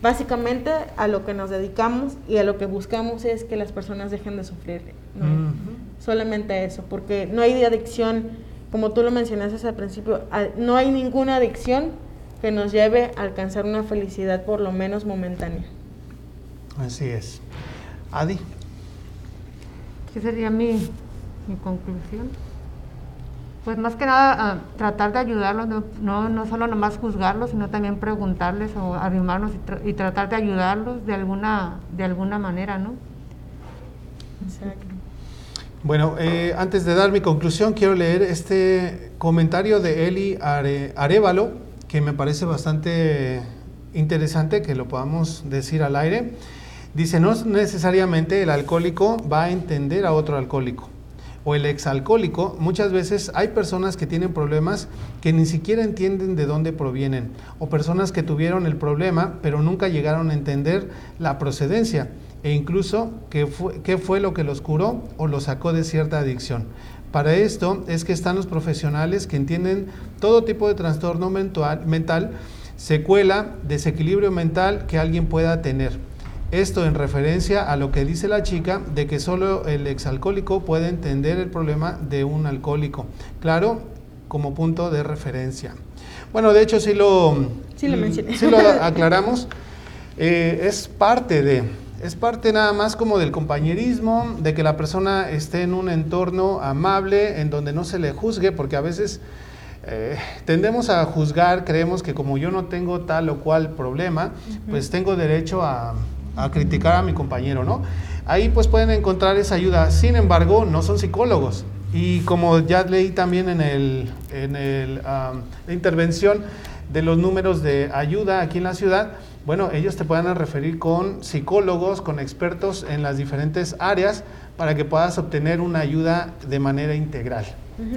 Básicamente a lo que nos dedicamos y a lo que buscamos es que las personas dejen de sufrir. ¿no? solamente eso, porque no hay adicción, como tú lo mencionaste al principio, no hay ninguna adicción que nos lleve a alcanzar una felicidad por lo menos momentánea. Así es. Adi. ¿Qué sería mi, mi conclusión? Pues más que nada ah, tratar de ayudarlos, no, no, no solo nomás juzgarlos, sino también preguntarles o arrimarnos y, tra- y tratar de ayudarlos de alguna, de alguna manera, ¿no? Exacto. Bueno, eh, antes de dar mi conclusión, quiero leer este comentario de Eli Are- Arevalo, que me parece bastante interesante que lo podamos decir al aire. Dice, no necesariamente el alcohólico va a entender a otro alcohólico o el exalcohólico. Muchas veces hay personas que tienen problemas que ni siquiera entienden de dónde provienen o personas que tuvieron el problema pero nunca llegaron a entender la procedencia e incluso qué fue, lo que los curó o los sacó de cierta adicción. Para esto es que están los profesionales que entienden todo tipo de trastorno mental, mental secuela, desequilibrio mental que alguien pueda tener. Esto en referencia a lo que dice la chica de que solo el exalcohólico puede entender el problema de un alcohólico. Claro, como punto de referencia. Bueno, de hecho sí lo, Sí lo mencioné. sí lo (laughs) aclaramos. Eh, es parte de, es parte nada más como del compañerismo, de que la persona esté en un entorno amable, en donde no se le juzgue, porque a veces eh, tendemos a juzgar, creemos que como yo no tengo tal o cual problema, pues tengo derecho a, a criticar a mi compañero, ¿no? Ahí pues pueden encontrar esa ayuda. Sin embargo, no son psicólogos. Y como ya leí también en, el, en el, am, la intervención de los números de ayuda aquí en la ciudad, bueno, ellos te puedan referir con psicólogos, con expertos en las diferentes áreas para que puedas obtener una ayuda de manera integral.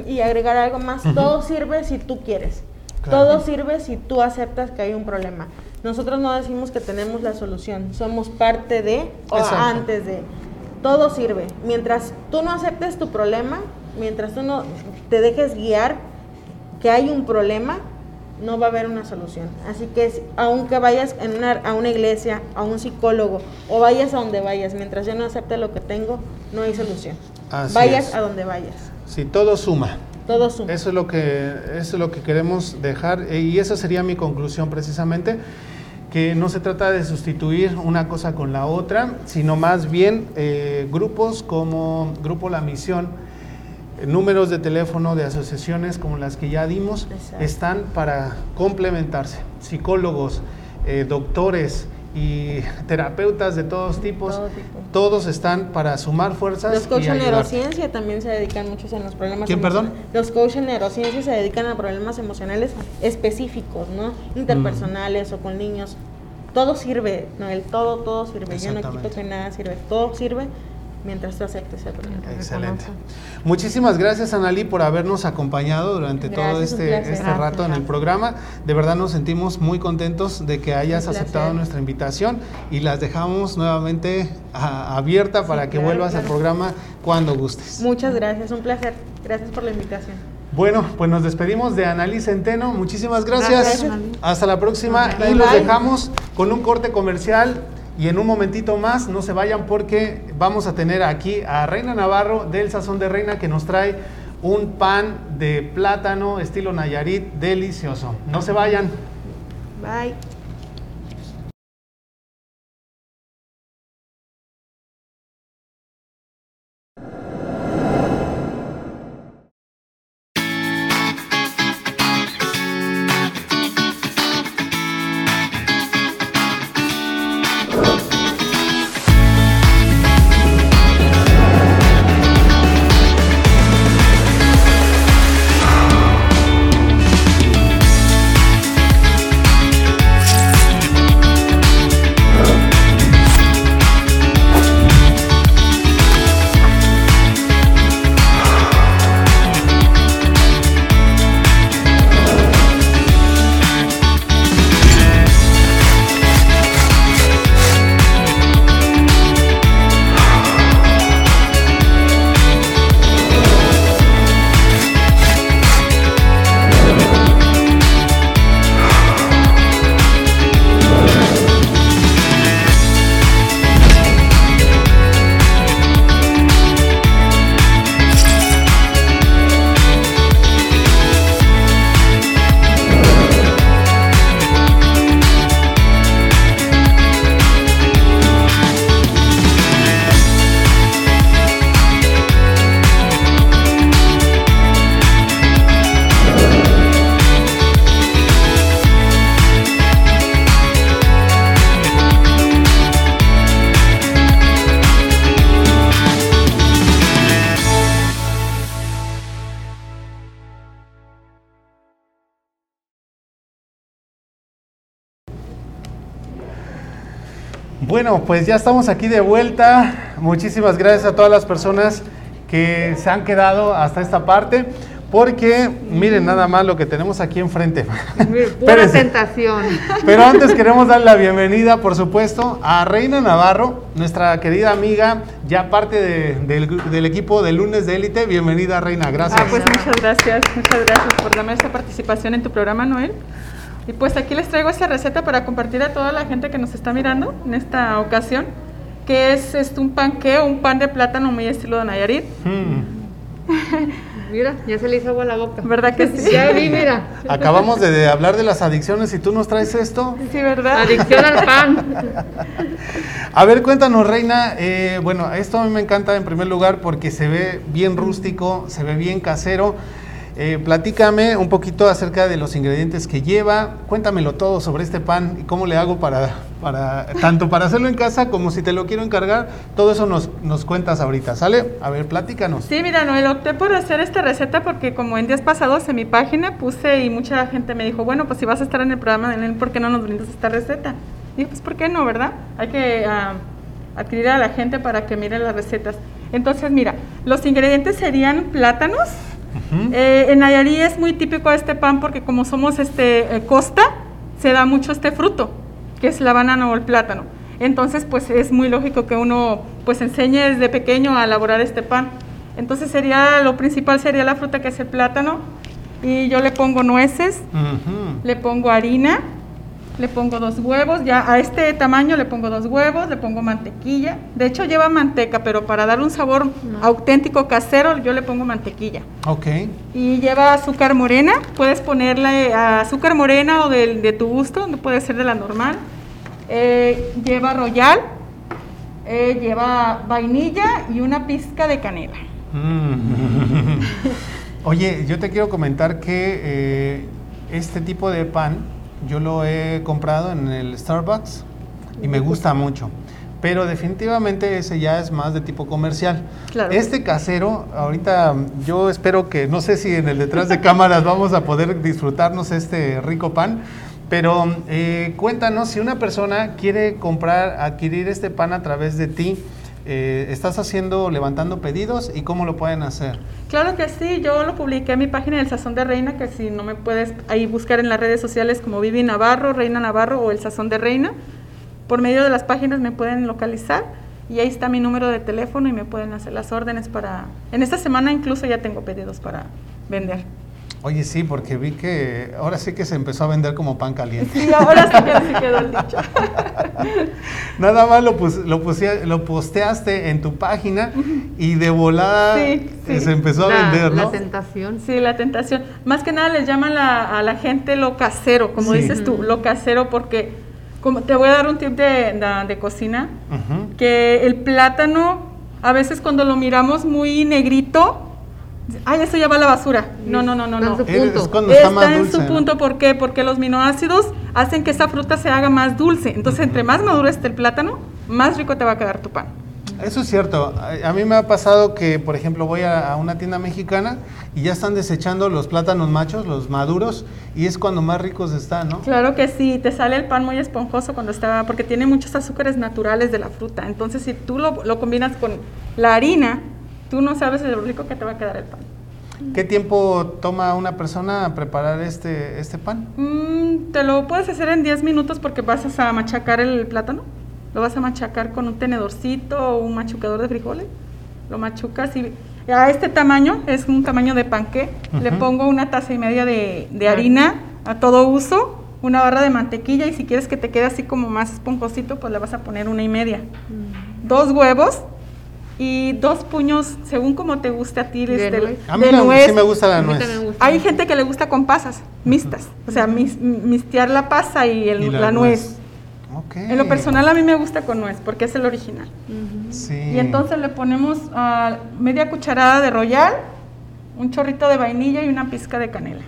Y agregar algo más, todo sirve si tú quieres. Claro. Todo sirve si tú aceptas que hay un problema. Nosotros no decimos que tenemos la solución, somos parte de o Exacto. antes de. Todo sirve. Mientras tú no aceptes tu problema, mientras tú no te dejes guiar que hay un problema, no va a haber una solución. Así que aunque vayas en una- a una iglesia, a un psicólogo o vayas a donde vayas, mientras yo no acepte lo que tengo, no hay solución. Así vayas es. a donde vayas. Si todo suma. Todo suma. Eso es lo que, eso es lo que queremos dejar eh, y esa sería mi conclusión precisamente, que no se trata de sustituir una cosa con la otra, sino más bien eh, grupos como Grupo La Misión, eh, números de teléfono de asociaciones como las que ya dimos, Exacto. están para complementarse. Psicólogos, eh, doctores y terapeutas de todos tipos, Todo tipo. todos están para sumar fuerzas. Los coaches en neurociencia también se dedican muchos en los problemas ¿Quién, perdón? Los coaches en neurociencia se dedican a problemas emocionales específicos, ¿no? Interpersonales o con niños. Todo sirve, no, el todo, todo sirve. Yo no quito que nada sirve. Todo sirve mientras tú aceptes el problema. Excelente. Muchísimas gracias, Analí, por habernos acompañado durante todo Gracias, este, este Gracias, rato en el programa. De verdad nos sentimos muy contentos de que hayas aceptado nuestra invitación y las dejamos nuevamente a- abierta para que claro, vuelvas al programa cuando gustes. Muchas gracias, un placer. Gracias por la invitación. Bueno, pues nos despedimos de Analí Centeno. Muchísimas gracias. Gracias, Analí. Hasta la próxima Bye, y los dejamos con un corte comercial. Y en un momentito más, no se vayan porque vamos a tener aquí a Reina Navarro del Sazón de Reina que nos trae un pan de plátano estilo Nayarit delicioso. No se vayan. Bye. Bueno, pues ya estamos aquí de vuelta. Muchísimas gracias a todas las personas que se han quedado hasta esta parte. Porque miren nada más lo que tenemos aquí enfrente. (laughs) Pura tentación. Pero antes (laughs) queremos dar la bienvenida, por supuesto, a Reina Navarro, nuestra querida amiga, ya parte de- del, del equipo de Lunes de Élite. Bienvenida, Reina, gracias. Ah, pues muchas gracias, muchas gracias por darme esta participación en tu programa, Noel. Y pues aquí les traigo esta receta para compartir a toda la gente que nos está mirando en esta ocasión, que es, este, un panqueo, un pan de plátano muy estilo de Nayarit. Hmm. (laughs) Mira, ya se le hizo agua a la boca. ¿Verdad que sí? Ya vi, mira. Acabamos de, de hablar de las adicciones y tú nos traes esto. Sí, ¿verdad? Adicción al pan. (laughs) A ver, cuéntanos, Reina. eh, bueno, esto a mí me encanta en primer lugar porque se ve bien rústico, se ve bien casero. Eh, platícame un poquito acerca de los ingredientes que lleva. Cuéntamelo todo sobre este pan y cómo le hago para, para tanto para hacerlo en casa como si te lo quiero encargar. Todo eso nos, nos cuentas ahorita, ¿sale? A ver, platícanos. Sí, mira, Noel, opté por hacer esta receta porque como en días pasados en mi página puse y mucha gente me dijo, bueno, pues si vas a estar en el programa de ¿por qué no nos brindas esta receta? Y dije, pues ¿por qué no, verdad? Hay que ah, adquirir a la gente para que mire las recetas. Entonces, mira, los ingredientes serían plátanos. Eh, en Nayarit es muy típico este pan porque como somos este eh, costa, se da mucho este fruto, que es la banana o el plátano. Entonces, pues es muy lógico que uno pues enseñe desde pequeño a elaborar este pan. Entonces sería lo principal sería la fruta que es el plátano y yo le pongo nueces, le pongo harina, le pongo dos huevos, ya a este tamaño le pongo dos huevos, le pongo mantequilla. De hecho lleva manteca, pero para dar un sabor auténtico casero yo le pongo mantequilla. Ok. Y lleva azúcar morena, puedes ponerle azúcar morena o del- de, tu gusto, no puede ser de la normal. Eh, lleva royal, eh, lleva vainilla y una pizca de canela. Mm. (laughs) Oye, yo te quiero comentar que eh, este tipo de pan yo lo he comprado en el Starbucks y me gusta mucho. Pero definitivamente ese ya es más de tipo comercial. Claro. Este casero, ahorita yo espero que, no sé si en el detrás de cámaras vamos a poder disfrutarnos este rico pan, pero eh, cuéntanos si una persona quiere comprar, adquirir este pan a través de ti, eh, ¿estás haciendo, levantando pedidos y cómo lo pueden hacer? Claro que sí, yo lo publiqué en mi página del Sazón de Reina, que si no me puedes ahí buscar en las redes sociales como Vivi Navarro, Reina Navarro o el Sazón de Reina, por medio de las páginas me pueden localizar y ahí está mi número de teléfono y me pueden hacer las órdenes para... En esta semana incluso ya tengo pedidos para vender. Oye, sí, porque vi que ahora sí que se empezó a vender como pan caliente. Sí, ahora sí que sí quedó el dicho. (laughs) Nada más lo, pus- lo, posteaste en tu página y de volada Sí, sí. se empezó a La- vender, La ¿no? Mm, tentación. Sí, la tentación. Más que nada les llaman la- a la gente lo casero, como Sí. dices tú, lo casero porque como te voy a dar un tip de, de- de cocina, que el plátano a veces cuando lo miramos muy negrito, ay, eso ya va a la basura. No, no, no, no, Está en no. su Es- punto. es cuando está, Está, más en dulce. su ¿no? punto, ¿por qué? Porque los minoácidos hacen que esa fruta se haga más dulce. Entonces, entre más maduro esté el plátano, más rico te va a quedar tu pan. Eso es cierto. A, a mí me ha pasado que, por ejemplo, voy a, a una tienda mexicana y ya están desechando los plátanos machos, los maduros, y es cuando más ricos están, ¿no? Claro que sí, te sale el pan muy esponjoso cuando está, porque tiene muchos azúcares naturales de la fruta. Entonces, si tú lo, lo combinas con la harina, tú no sabes de lo rico que te va a quedar el pan. ¿Qué tiempo toma una persona preparar este, este pan? Mm, te lo puedes hacer en 10 minutos porque vas a machacar el plátano. Lo vas a machacar con un tenedorcito o un machucador de frijoles. Lo machucas y a este tamaño, es un tamaño de panqué. Le Ujú. pongo una taza y media de, de harina a todo uso, una barra de mantequilla y si quieres que te quede así como más esponjosito, pues le vas a poner una y media. Dos huevos y dos puños, según como te guste a ti, De este, nuez. A mí de la- nuez. sí me gusta la nuez. gusta. Hay gente que le gusta con pasas, mixtas. O sea, mis- mistear la pasa y, el- Y la, nuez. En lo personal a mí me gusta con nuez porque es el original. Sí. Y entonces le ponemos ah, media cucharada de royal, un chorrito de vainilla y una pizca de canela.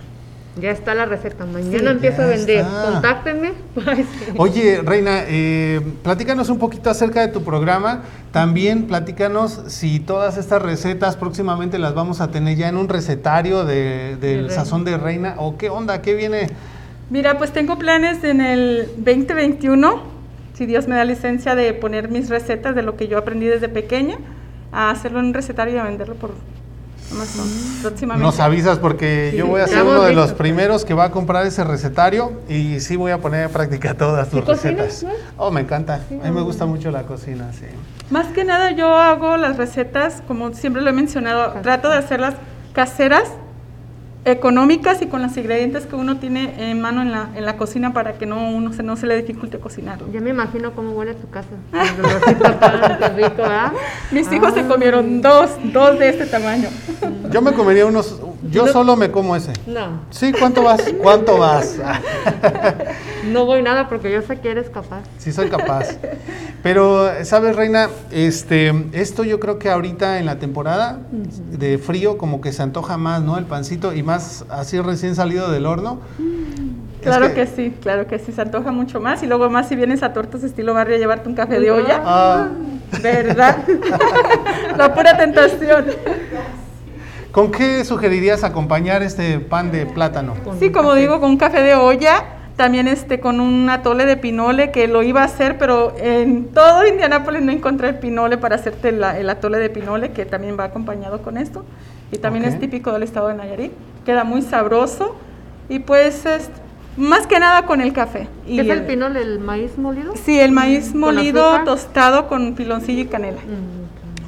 Ya está la receta. Mañana Sí, empiezo ya a vender. está. Contáctenme. (laughs) Oye, Reina, eh, platícanos un poquito acerca de tu programa. También platícanos si todas estas recetas próximamente las vamos a tener ya en un recetario de- del Reina. sazón de Reina. ¿O qué onda? ¿Qué viene? Mira, pues tengo planes en el 2021 si Dios me da licencia de poner mis recetas de lo que yo aprendí desde pequeña, a hacerlo en un recetario y a venderlo por Amazon próximamente. Nos avisas porque yo voy a ser uno de los primeros que va a comprar ese recetario y sí voy a poner en práctica todas tus ¿Y cocinas, recetas. no? Oh, me encanta. A mí me gusta mucho la cocina, sí. Más que nada yo hago las recetas, como siempre lo he mencionado, trato de hacerlas caseras, económicas y con los ingredientes que uno tiene en mano en la, en la cocina para que no uno se, no se le dificulte cocinar. Ya me imagino cómo huele tu casa. (laughs) Tan rico, ¿verdad? Mis hijos se comieron dos, dos de este tamaño. (laughs) Yo me comería unos, yo solo me como ese. No, Sí, ¿cuánto vas? ¿Cuánto vas? (laughs) no voy nada porque yo sé que eres capaz. Sí soy capaz. Pero, ¿sabes, Reina? Este, esto yo creo que ahorita en la temporada de frío como que se antoja más, ¿no? El pancito y más así recién salido del horno. Es Claro que, sí, claro que sí, se antoja mucho más. Y luego más si vienes a tortas estilo barrio a llevarte un café de olla, Ah, ¿verdad? (laughs) La pura tentación. ¿Con qué sugerirías acompañar este pan de plátano? Sí, como digo, con un café de olla, también este con un atole de pinole que lo iba a hacer, pero en todo Indianápolis no encontré el pinole para hacerte la- el atole de pinole que también va acompañado con esto y también es típico del estado de Nayarit. Queda muy sabroso y pues es más que nada con el café. Y ¿Qué es el pinol, el maíz molido? Sí, el maíz ¿Con molido tostado con piloncillo y canela.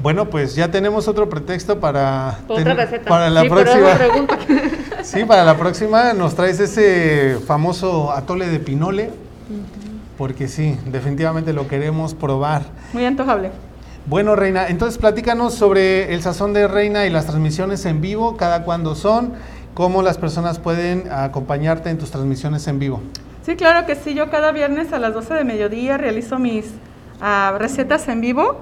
Bueno, pues ya tenemos otro pretexto para, Otra ten- para la Sí, próxima. (laughs) Sí, para la próxima nos traes ese famoso atole de pinole. Porque sí, definitivamente lo queremos probar. Muy antojable. Bueno, Reina, entonces platícanos sobre el sazón de Reina y las transmisiones en vivo, cada cuándo son, cómo las personas pueden acompañarte en tus transmisiones en vivo. Sí, claro que sí. Yo cada viernes a las 12 de mediodía realizo mis ah, recetas en vivo.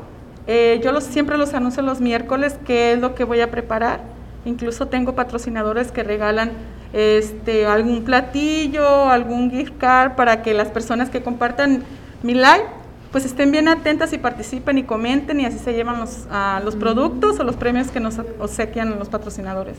Eh, yo los, siempre los anuncio los miércoles qué es lo que voy a preparar. Incluso tengo patrocinadores que regalan este, algún platillo, algún gift card para que las personas que compartan mi live pues estén bien atentas y participen y comenten y así se llevan los, ah, los productos o los premios que nos obsequian los patrocinadores.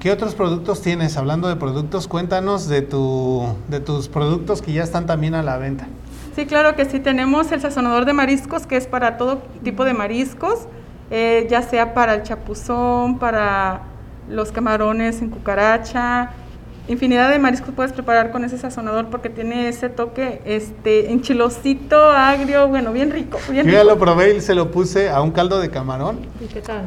¿Qué otros productos tienes? Hablando de productos, cuéntanos de, tu, de tus productos que ya están también a la venta. Sí, claro que sí. Tenemos el sazonador de mariscos, que es para todo tipo de mariscos, eh, ya sea para el chapuzón, para los camarones en cucaracha. Infinidad de mariscos puedes preparar con ese sazonador porque tiene ese toque este, enchilosito, agrio, bueno, bien rico. Bien Yo ya rico. lo probé y se lo puse a un caldo de camarón. ¿Y qué tal?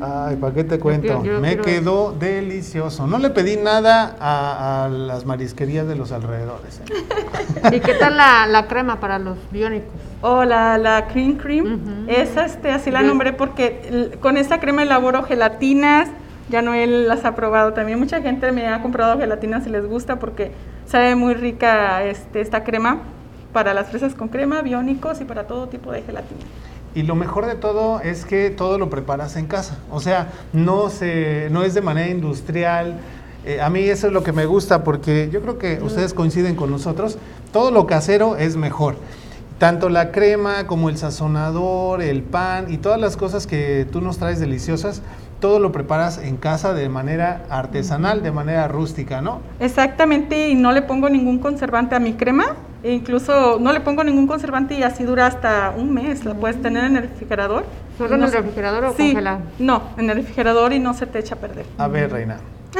Ay, ¿para qué te cuento? quiero- yo Me quiero- quedó delicioso. No le pedí nada a, a las marisquerías de los alrededores. ¿eh? (laughs) ¿Y qué tal la, la crema para los biónicos? O la, la cream cream, Ujú. esa este, así la Yo- nombré porque con esa crema elaboro gelatinas, ya Noel las ha probado también. Mucha gente me ha comprado gelatinas si les gusta porque sabe muy rica este, esta crema para las fresas con crema, biónicos y para todo tipo de gelatina. Y lo mejor de todo es que todo lo preparas en casa. O sea, no, se, no es de manera industrial. Eh, a mí eso es lo que me gusta porque yo creo que ustedes coinciden con nosotros. Todo lo casero es mejor. Tanto la crema como el sazonador, el pan y todas las cosas que tú nos traes deliciosas, todo lo preparas en casa de manera artesanal, de manera rústica, ¿no? Exactamente, y no le pongo ningún conservante a mi crema. E incluso no le pongo ningún conservante y así dura hasta un mes. La puedes tener en el refrigerador. ¿Solo en el se- refrigerador o sí, congelado? No, en el refrigerador y no se te echa a perder. A ver, Reina,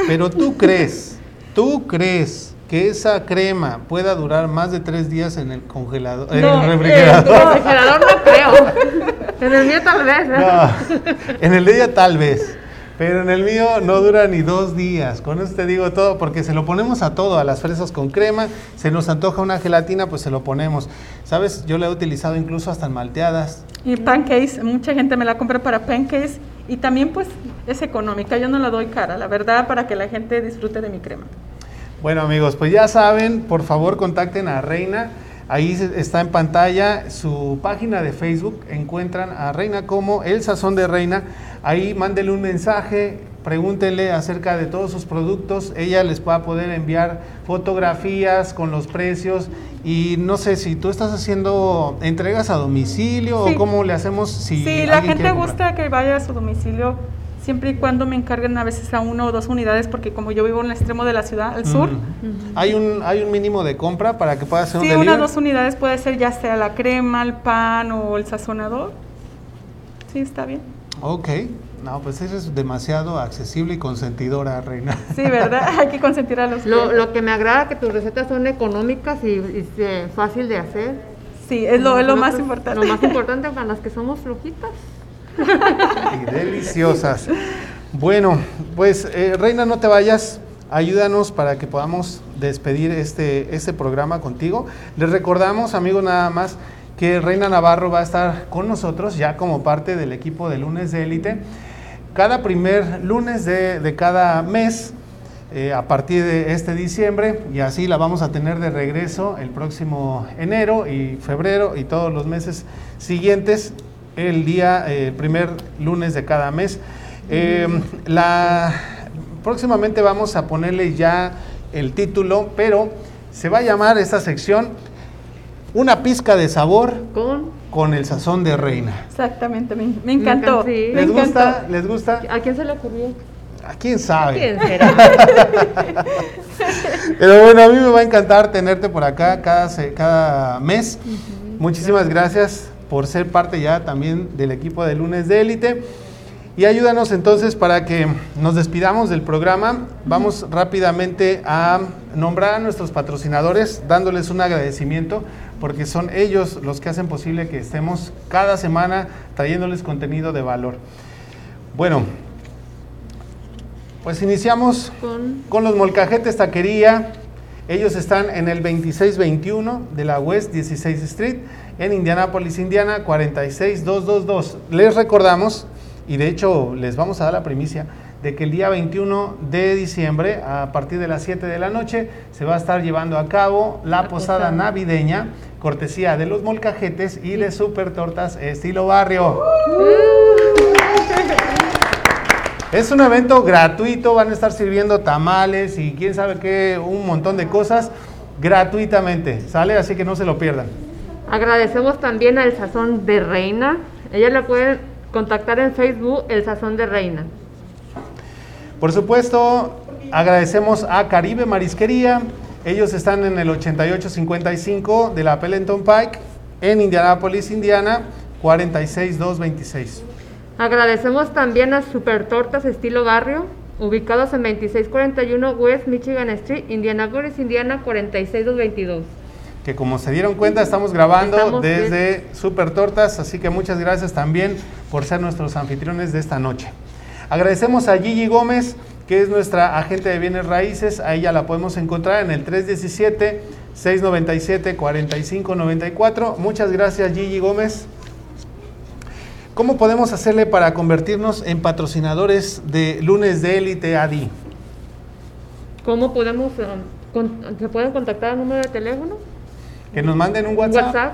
pero tú crees, tú crees que esa crema pueda durar más de tres días en el congelador, en el En tu refrigerador. refrigerador no creo. En el mío tal vez. No, en el de ella tal vez, pero en el mío no dura ni dos días. Con eso te digo todo, porque se lo ponemos a todo, a las fresas con crema, se nos antoja una gelatina, pues se lo ponemos. ¿Sabes? Yo la he utilizado incluso hasta en malteadas. Y pancakes, mucha gente me la compra para pancakes y también pues es económica, yo no la doy cara, la verdad, para que la gente disfrute de mi crema. Bueno amigos, pues ya saben, por favor contacten a Reina. Ahí está en pantalla su página de Facebook. Encuentran a Reina como El Sazón de Reina. Ahí mándenle un mensaje, pregúntenle acerca de todos sus productos. Ella les va a poder enviar fotografías con los precios. Y no sé si tú estás haciendo entregas a domicilio Sí. o cómo le hacemos si Si la gente gusta que vaya a su domicilio, siempre y cuando me encarguen a veces a una o dos unidades, porque como yo vivo en el extremo de la ciudad, al sur, Mm. ¿Hay, un, ¿Hay un mínimo de compra para que pueda hacer sí, un una o delivery? dos unidades puede ser ya sea la crema, el pan o el sazonador. Sí, está bien. Ok. No, pues eres demasiado accesible y consentidora, Reina. Sí, ¿verdad? (laughs) Hay que consentir a los Lo, lo que me agrada que tus recetas son económicas y, y, eh, fácil de hacer. Sí, es lo, es lo más importante. Lo más (laughs) importante para las que somos flojitas. (laughs) deliciosas. Bueno, pues eh, Reina, no te vayas. Ayúdanos para que podamos despedir este, este programa contigo. Les recordamos, amigos, nada más que Reina Navarro va a estar con nosotros ya como parte del equipo de lunes de élite. Cada primer lunes de, de cada mes, eh, a partir de este diciembre, y así la vamos a tener de regreso el próximo enero y febrero y todos los meses siguientes, el día, eh, el primer lunes de cada mes. Eh, la, próximamente vamos a ponerle ya el título, pero se va a llamar esta sección Una pizca de sabor Con con el sazón de reina. Exactamente, me, me encantó. me ¿Les encantó. gusta? ¿Les gusta? ¿A quién se le ocurrió? ¿A quién sabe? ¿Quién (laughs) será? Pero bueno, a mí me va a encantar tenerte por acá cada, cada mes. Muchísimas gracias por ser parte ya también del equipo de lunes de élite. Y ayúdanos entonces para que nos despidamos del programa. Vamos rápidamente a nombrar a nuestros patrocinadores, dándoles un agradecimiento, porque son ellos los que hacen posible que estemos cada semana trayéndoles contenido de valor. Bueno, pues iniciamos Con con los molcajetes taquería. Ellos están en el 2621 de la West 16 Street en Indianapolis, Indiana 46222. Les recordamos, y de hecho les vamos a dar la primicia, de que el día 21 de diciembre, a partir de las 7 de la noche, se va a estar llevando a cabo la, La posada posada. navideña, cortesía de los molcajetes y de Super Tortas Estilo Barrio. (laughs) Es un evento gratuito, van a estar sirviendo tamales y quién sabe qué, un montón de cosas gratuitamente, ¿sale? Así que no se lo pierdan. Agradecemos también al Sazón de Reina. Ella la pueden contactar en Facebook, El Sazón de Reina. Por supuesto, agradecemos a Caribe Marisquería. Ellos están en el 8855 de la Pellenton Pike en Indianapolis, Indiana, 46226. Agradecemos también a Super Tortas Estilo Barrio, ubicados en 2641 West Michigan Street, Indianapolis, Indiana 46222. Que como se dieron cuenta estamos grabando Estamos desde Super Tortas, así que muchas gracias también por ser nuestros anfitriones de esta noche. Agradecemos a Gigi Gómez, que es nuestra agente de bienes raíces, a ella la podemos encontrar en el 317-697-4594. Muchas gracias Gigi Gómez. ¿Cómo podemos hacerle para convertirnos en patrocinadores de lunes de élite ADI? ¿Cómo podemos, eh, con- se pueden contactar al número de teléfono? Que nos manden un WhatsApp.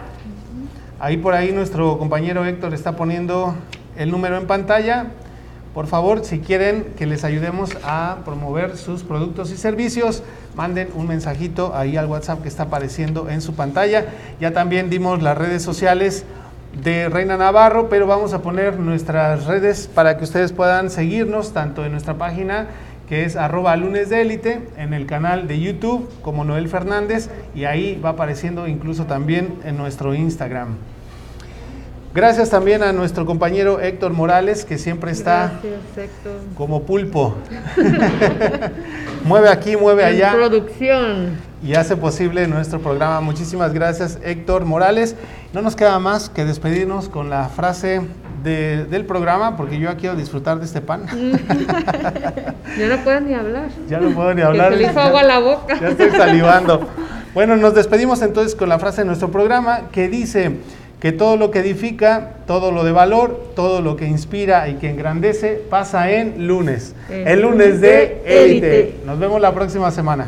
Ahí por ahí nuestro compañero Héctor está poniendo el número en pantalla. Por favor, si quieren que les ayudemos a promover sus productos y servicios, manden un mensajito ahí al WhatsApp que está apareciendo en su pantalla. Ya también dimos las redes sociales de Reina Navarro, pero vamos a poner nuestras redes para que ustedes puedan seguirnos tanto en nuestra página que es arroba lunes de élite, en el canal de YouTube como Noel Fernández y ahí va apareciendo incluso también en nuestro Instagram. Gracias también a nuestro compañero Héctor Morales que siempre está Gracias, como pulpo. (laughs) mueve aquí, mueve En allá producción. y hace posible nuestro programa. Muchísimas gracias Héctor Morales. No nos queda más que despedirnos con la frase de- del programa porque yo ya quiero disfrutar de este pan. (laughs) Ya no pueden ni hablar. ya no puedo ni Que hablar. se agua a la boca. Ya estoy salivando. Bueno, nos despedimos entonces con la frase de nuestro programa que dice que todo lo que edifica, todo lo de valor, todo lo que inspira y que engrandece pasa en lunes. El El lunes de élite. Nos vemos la próxima semana.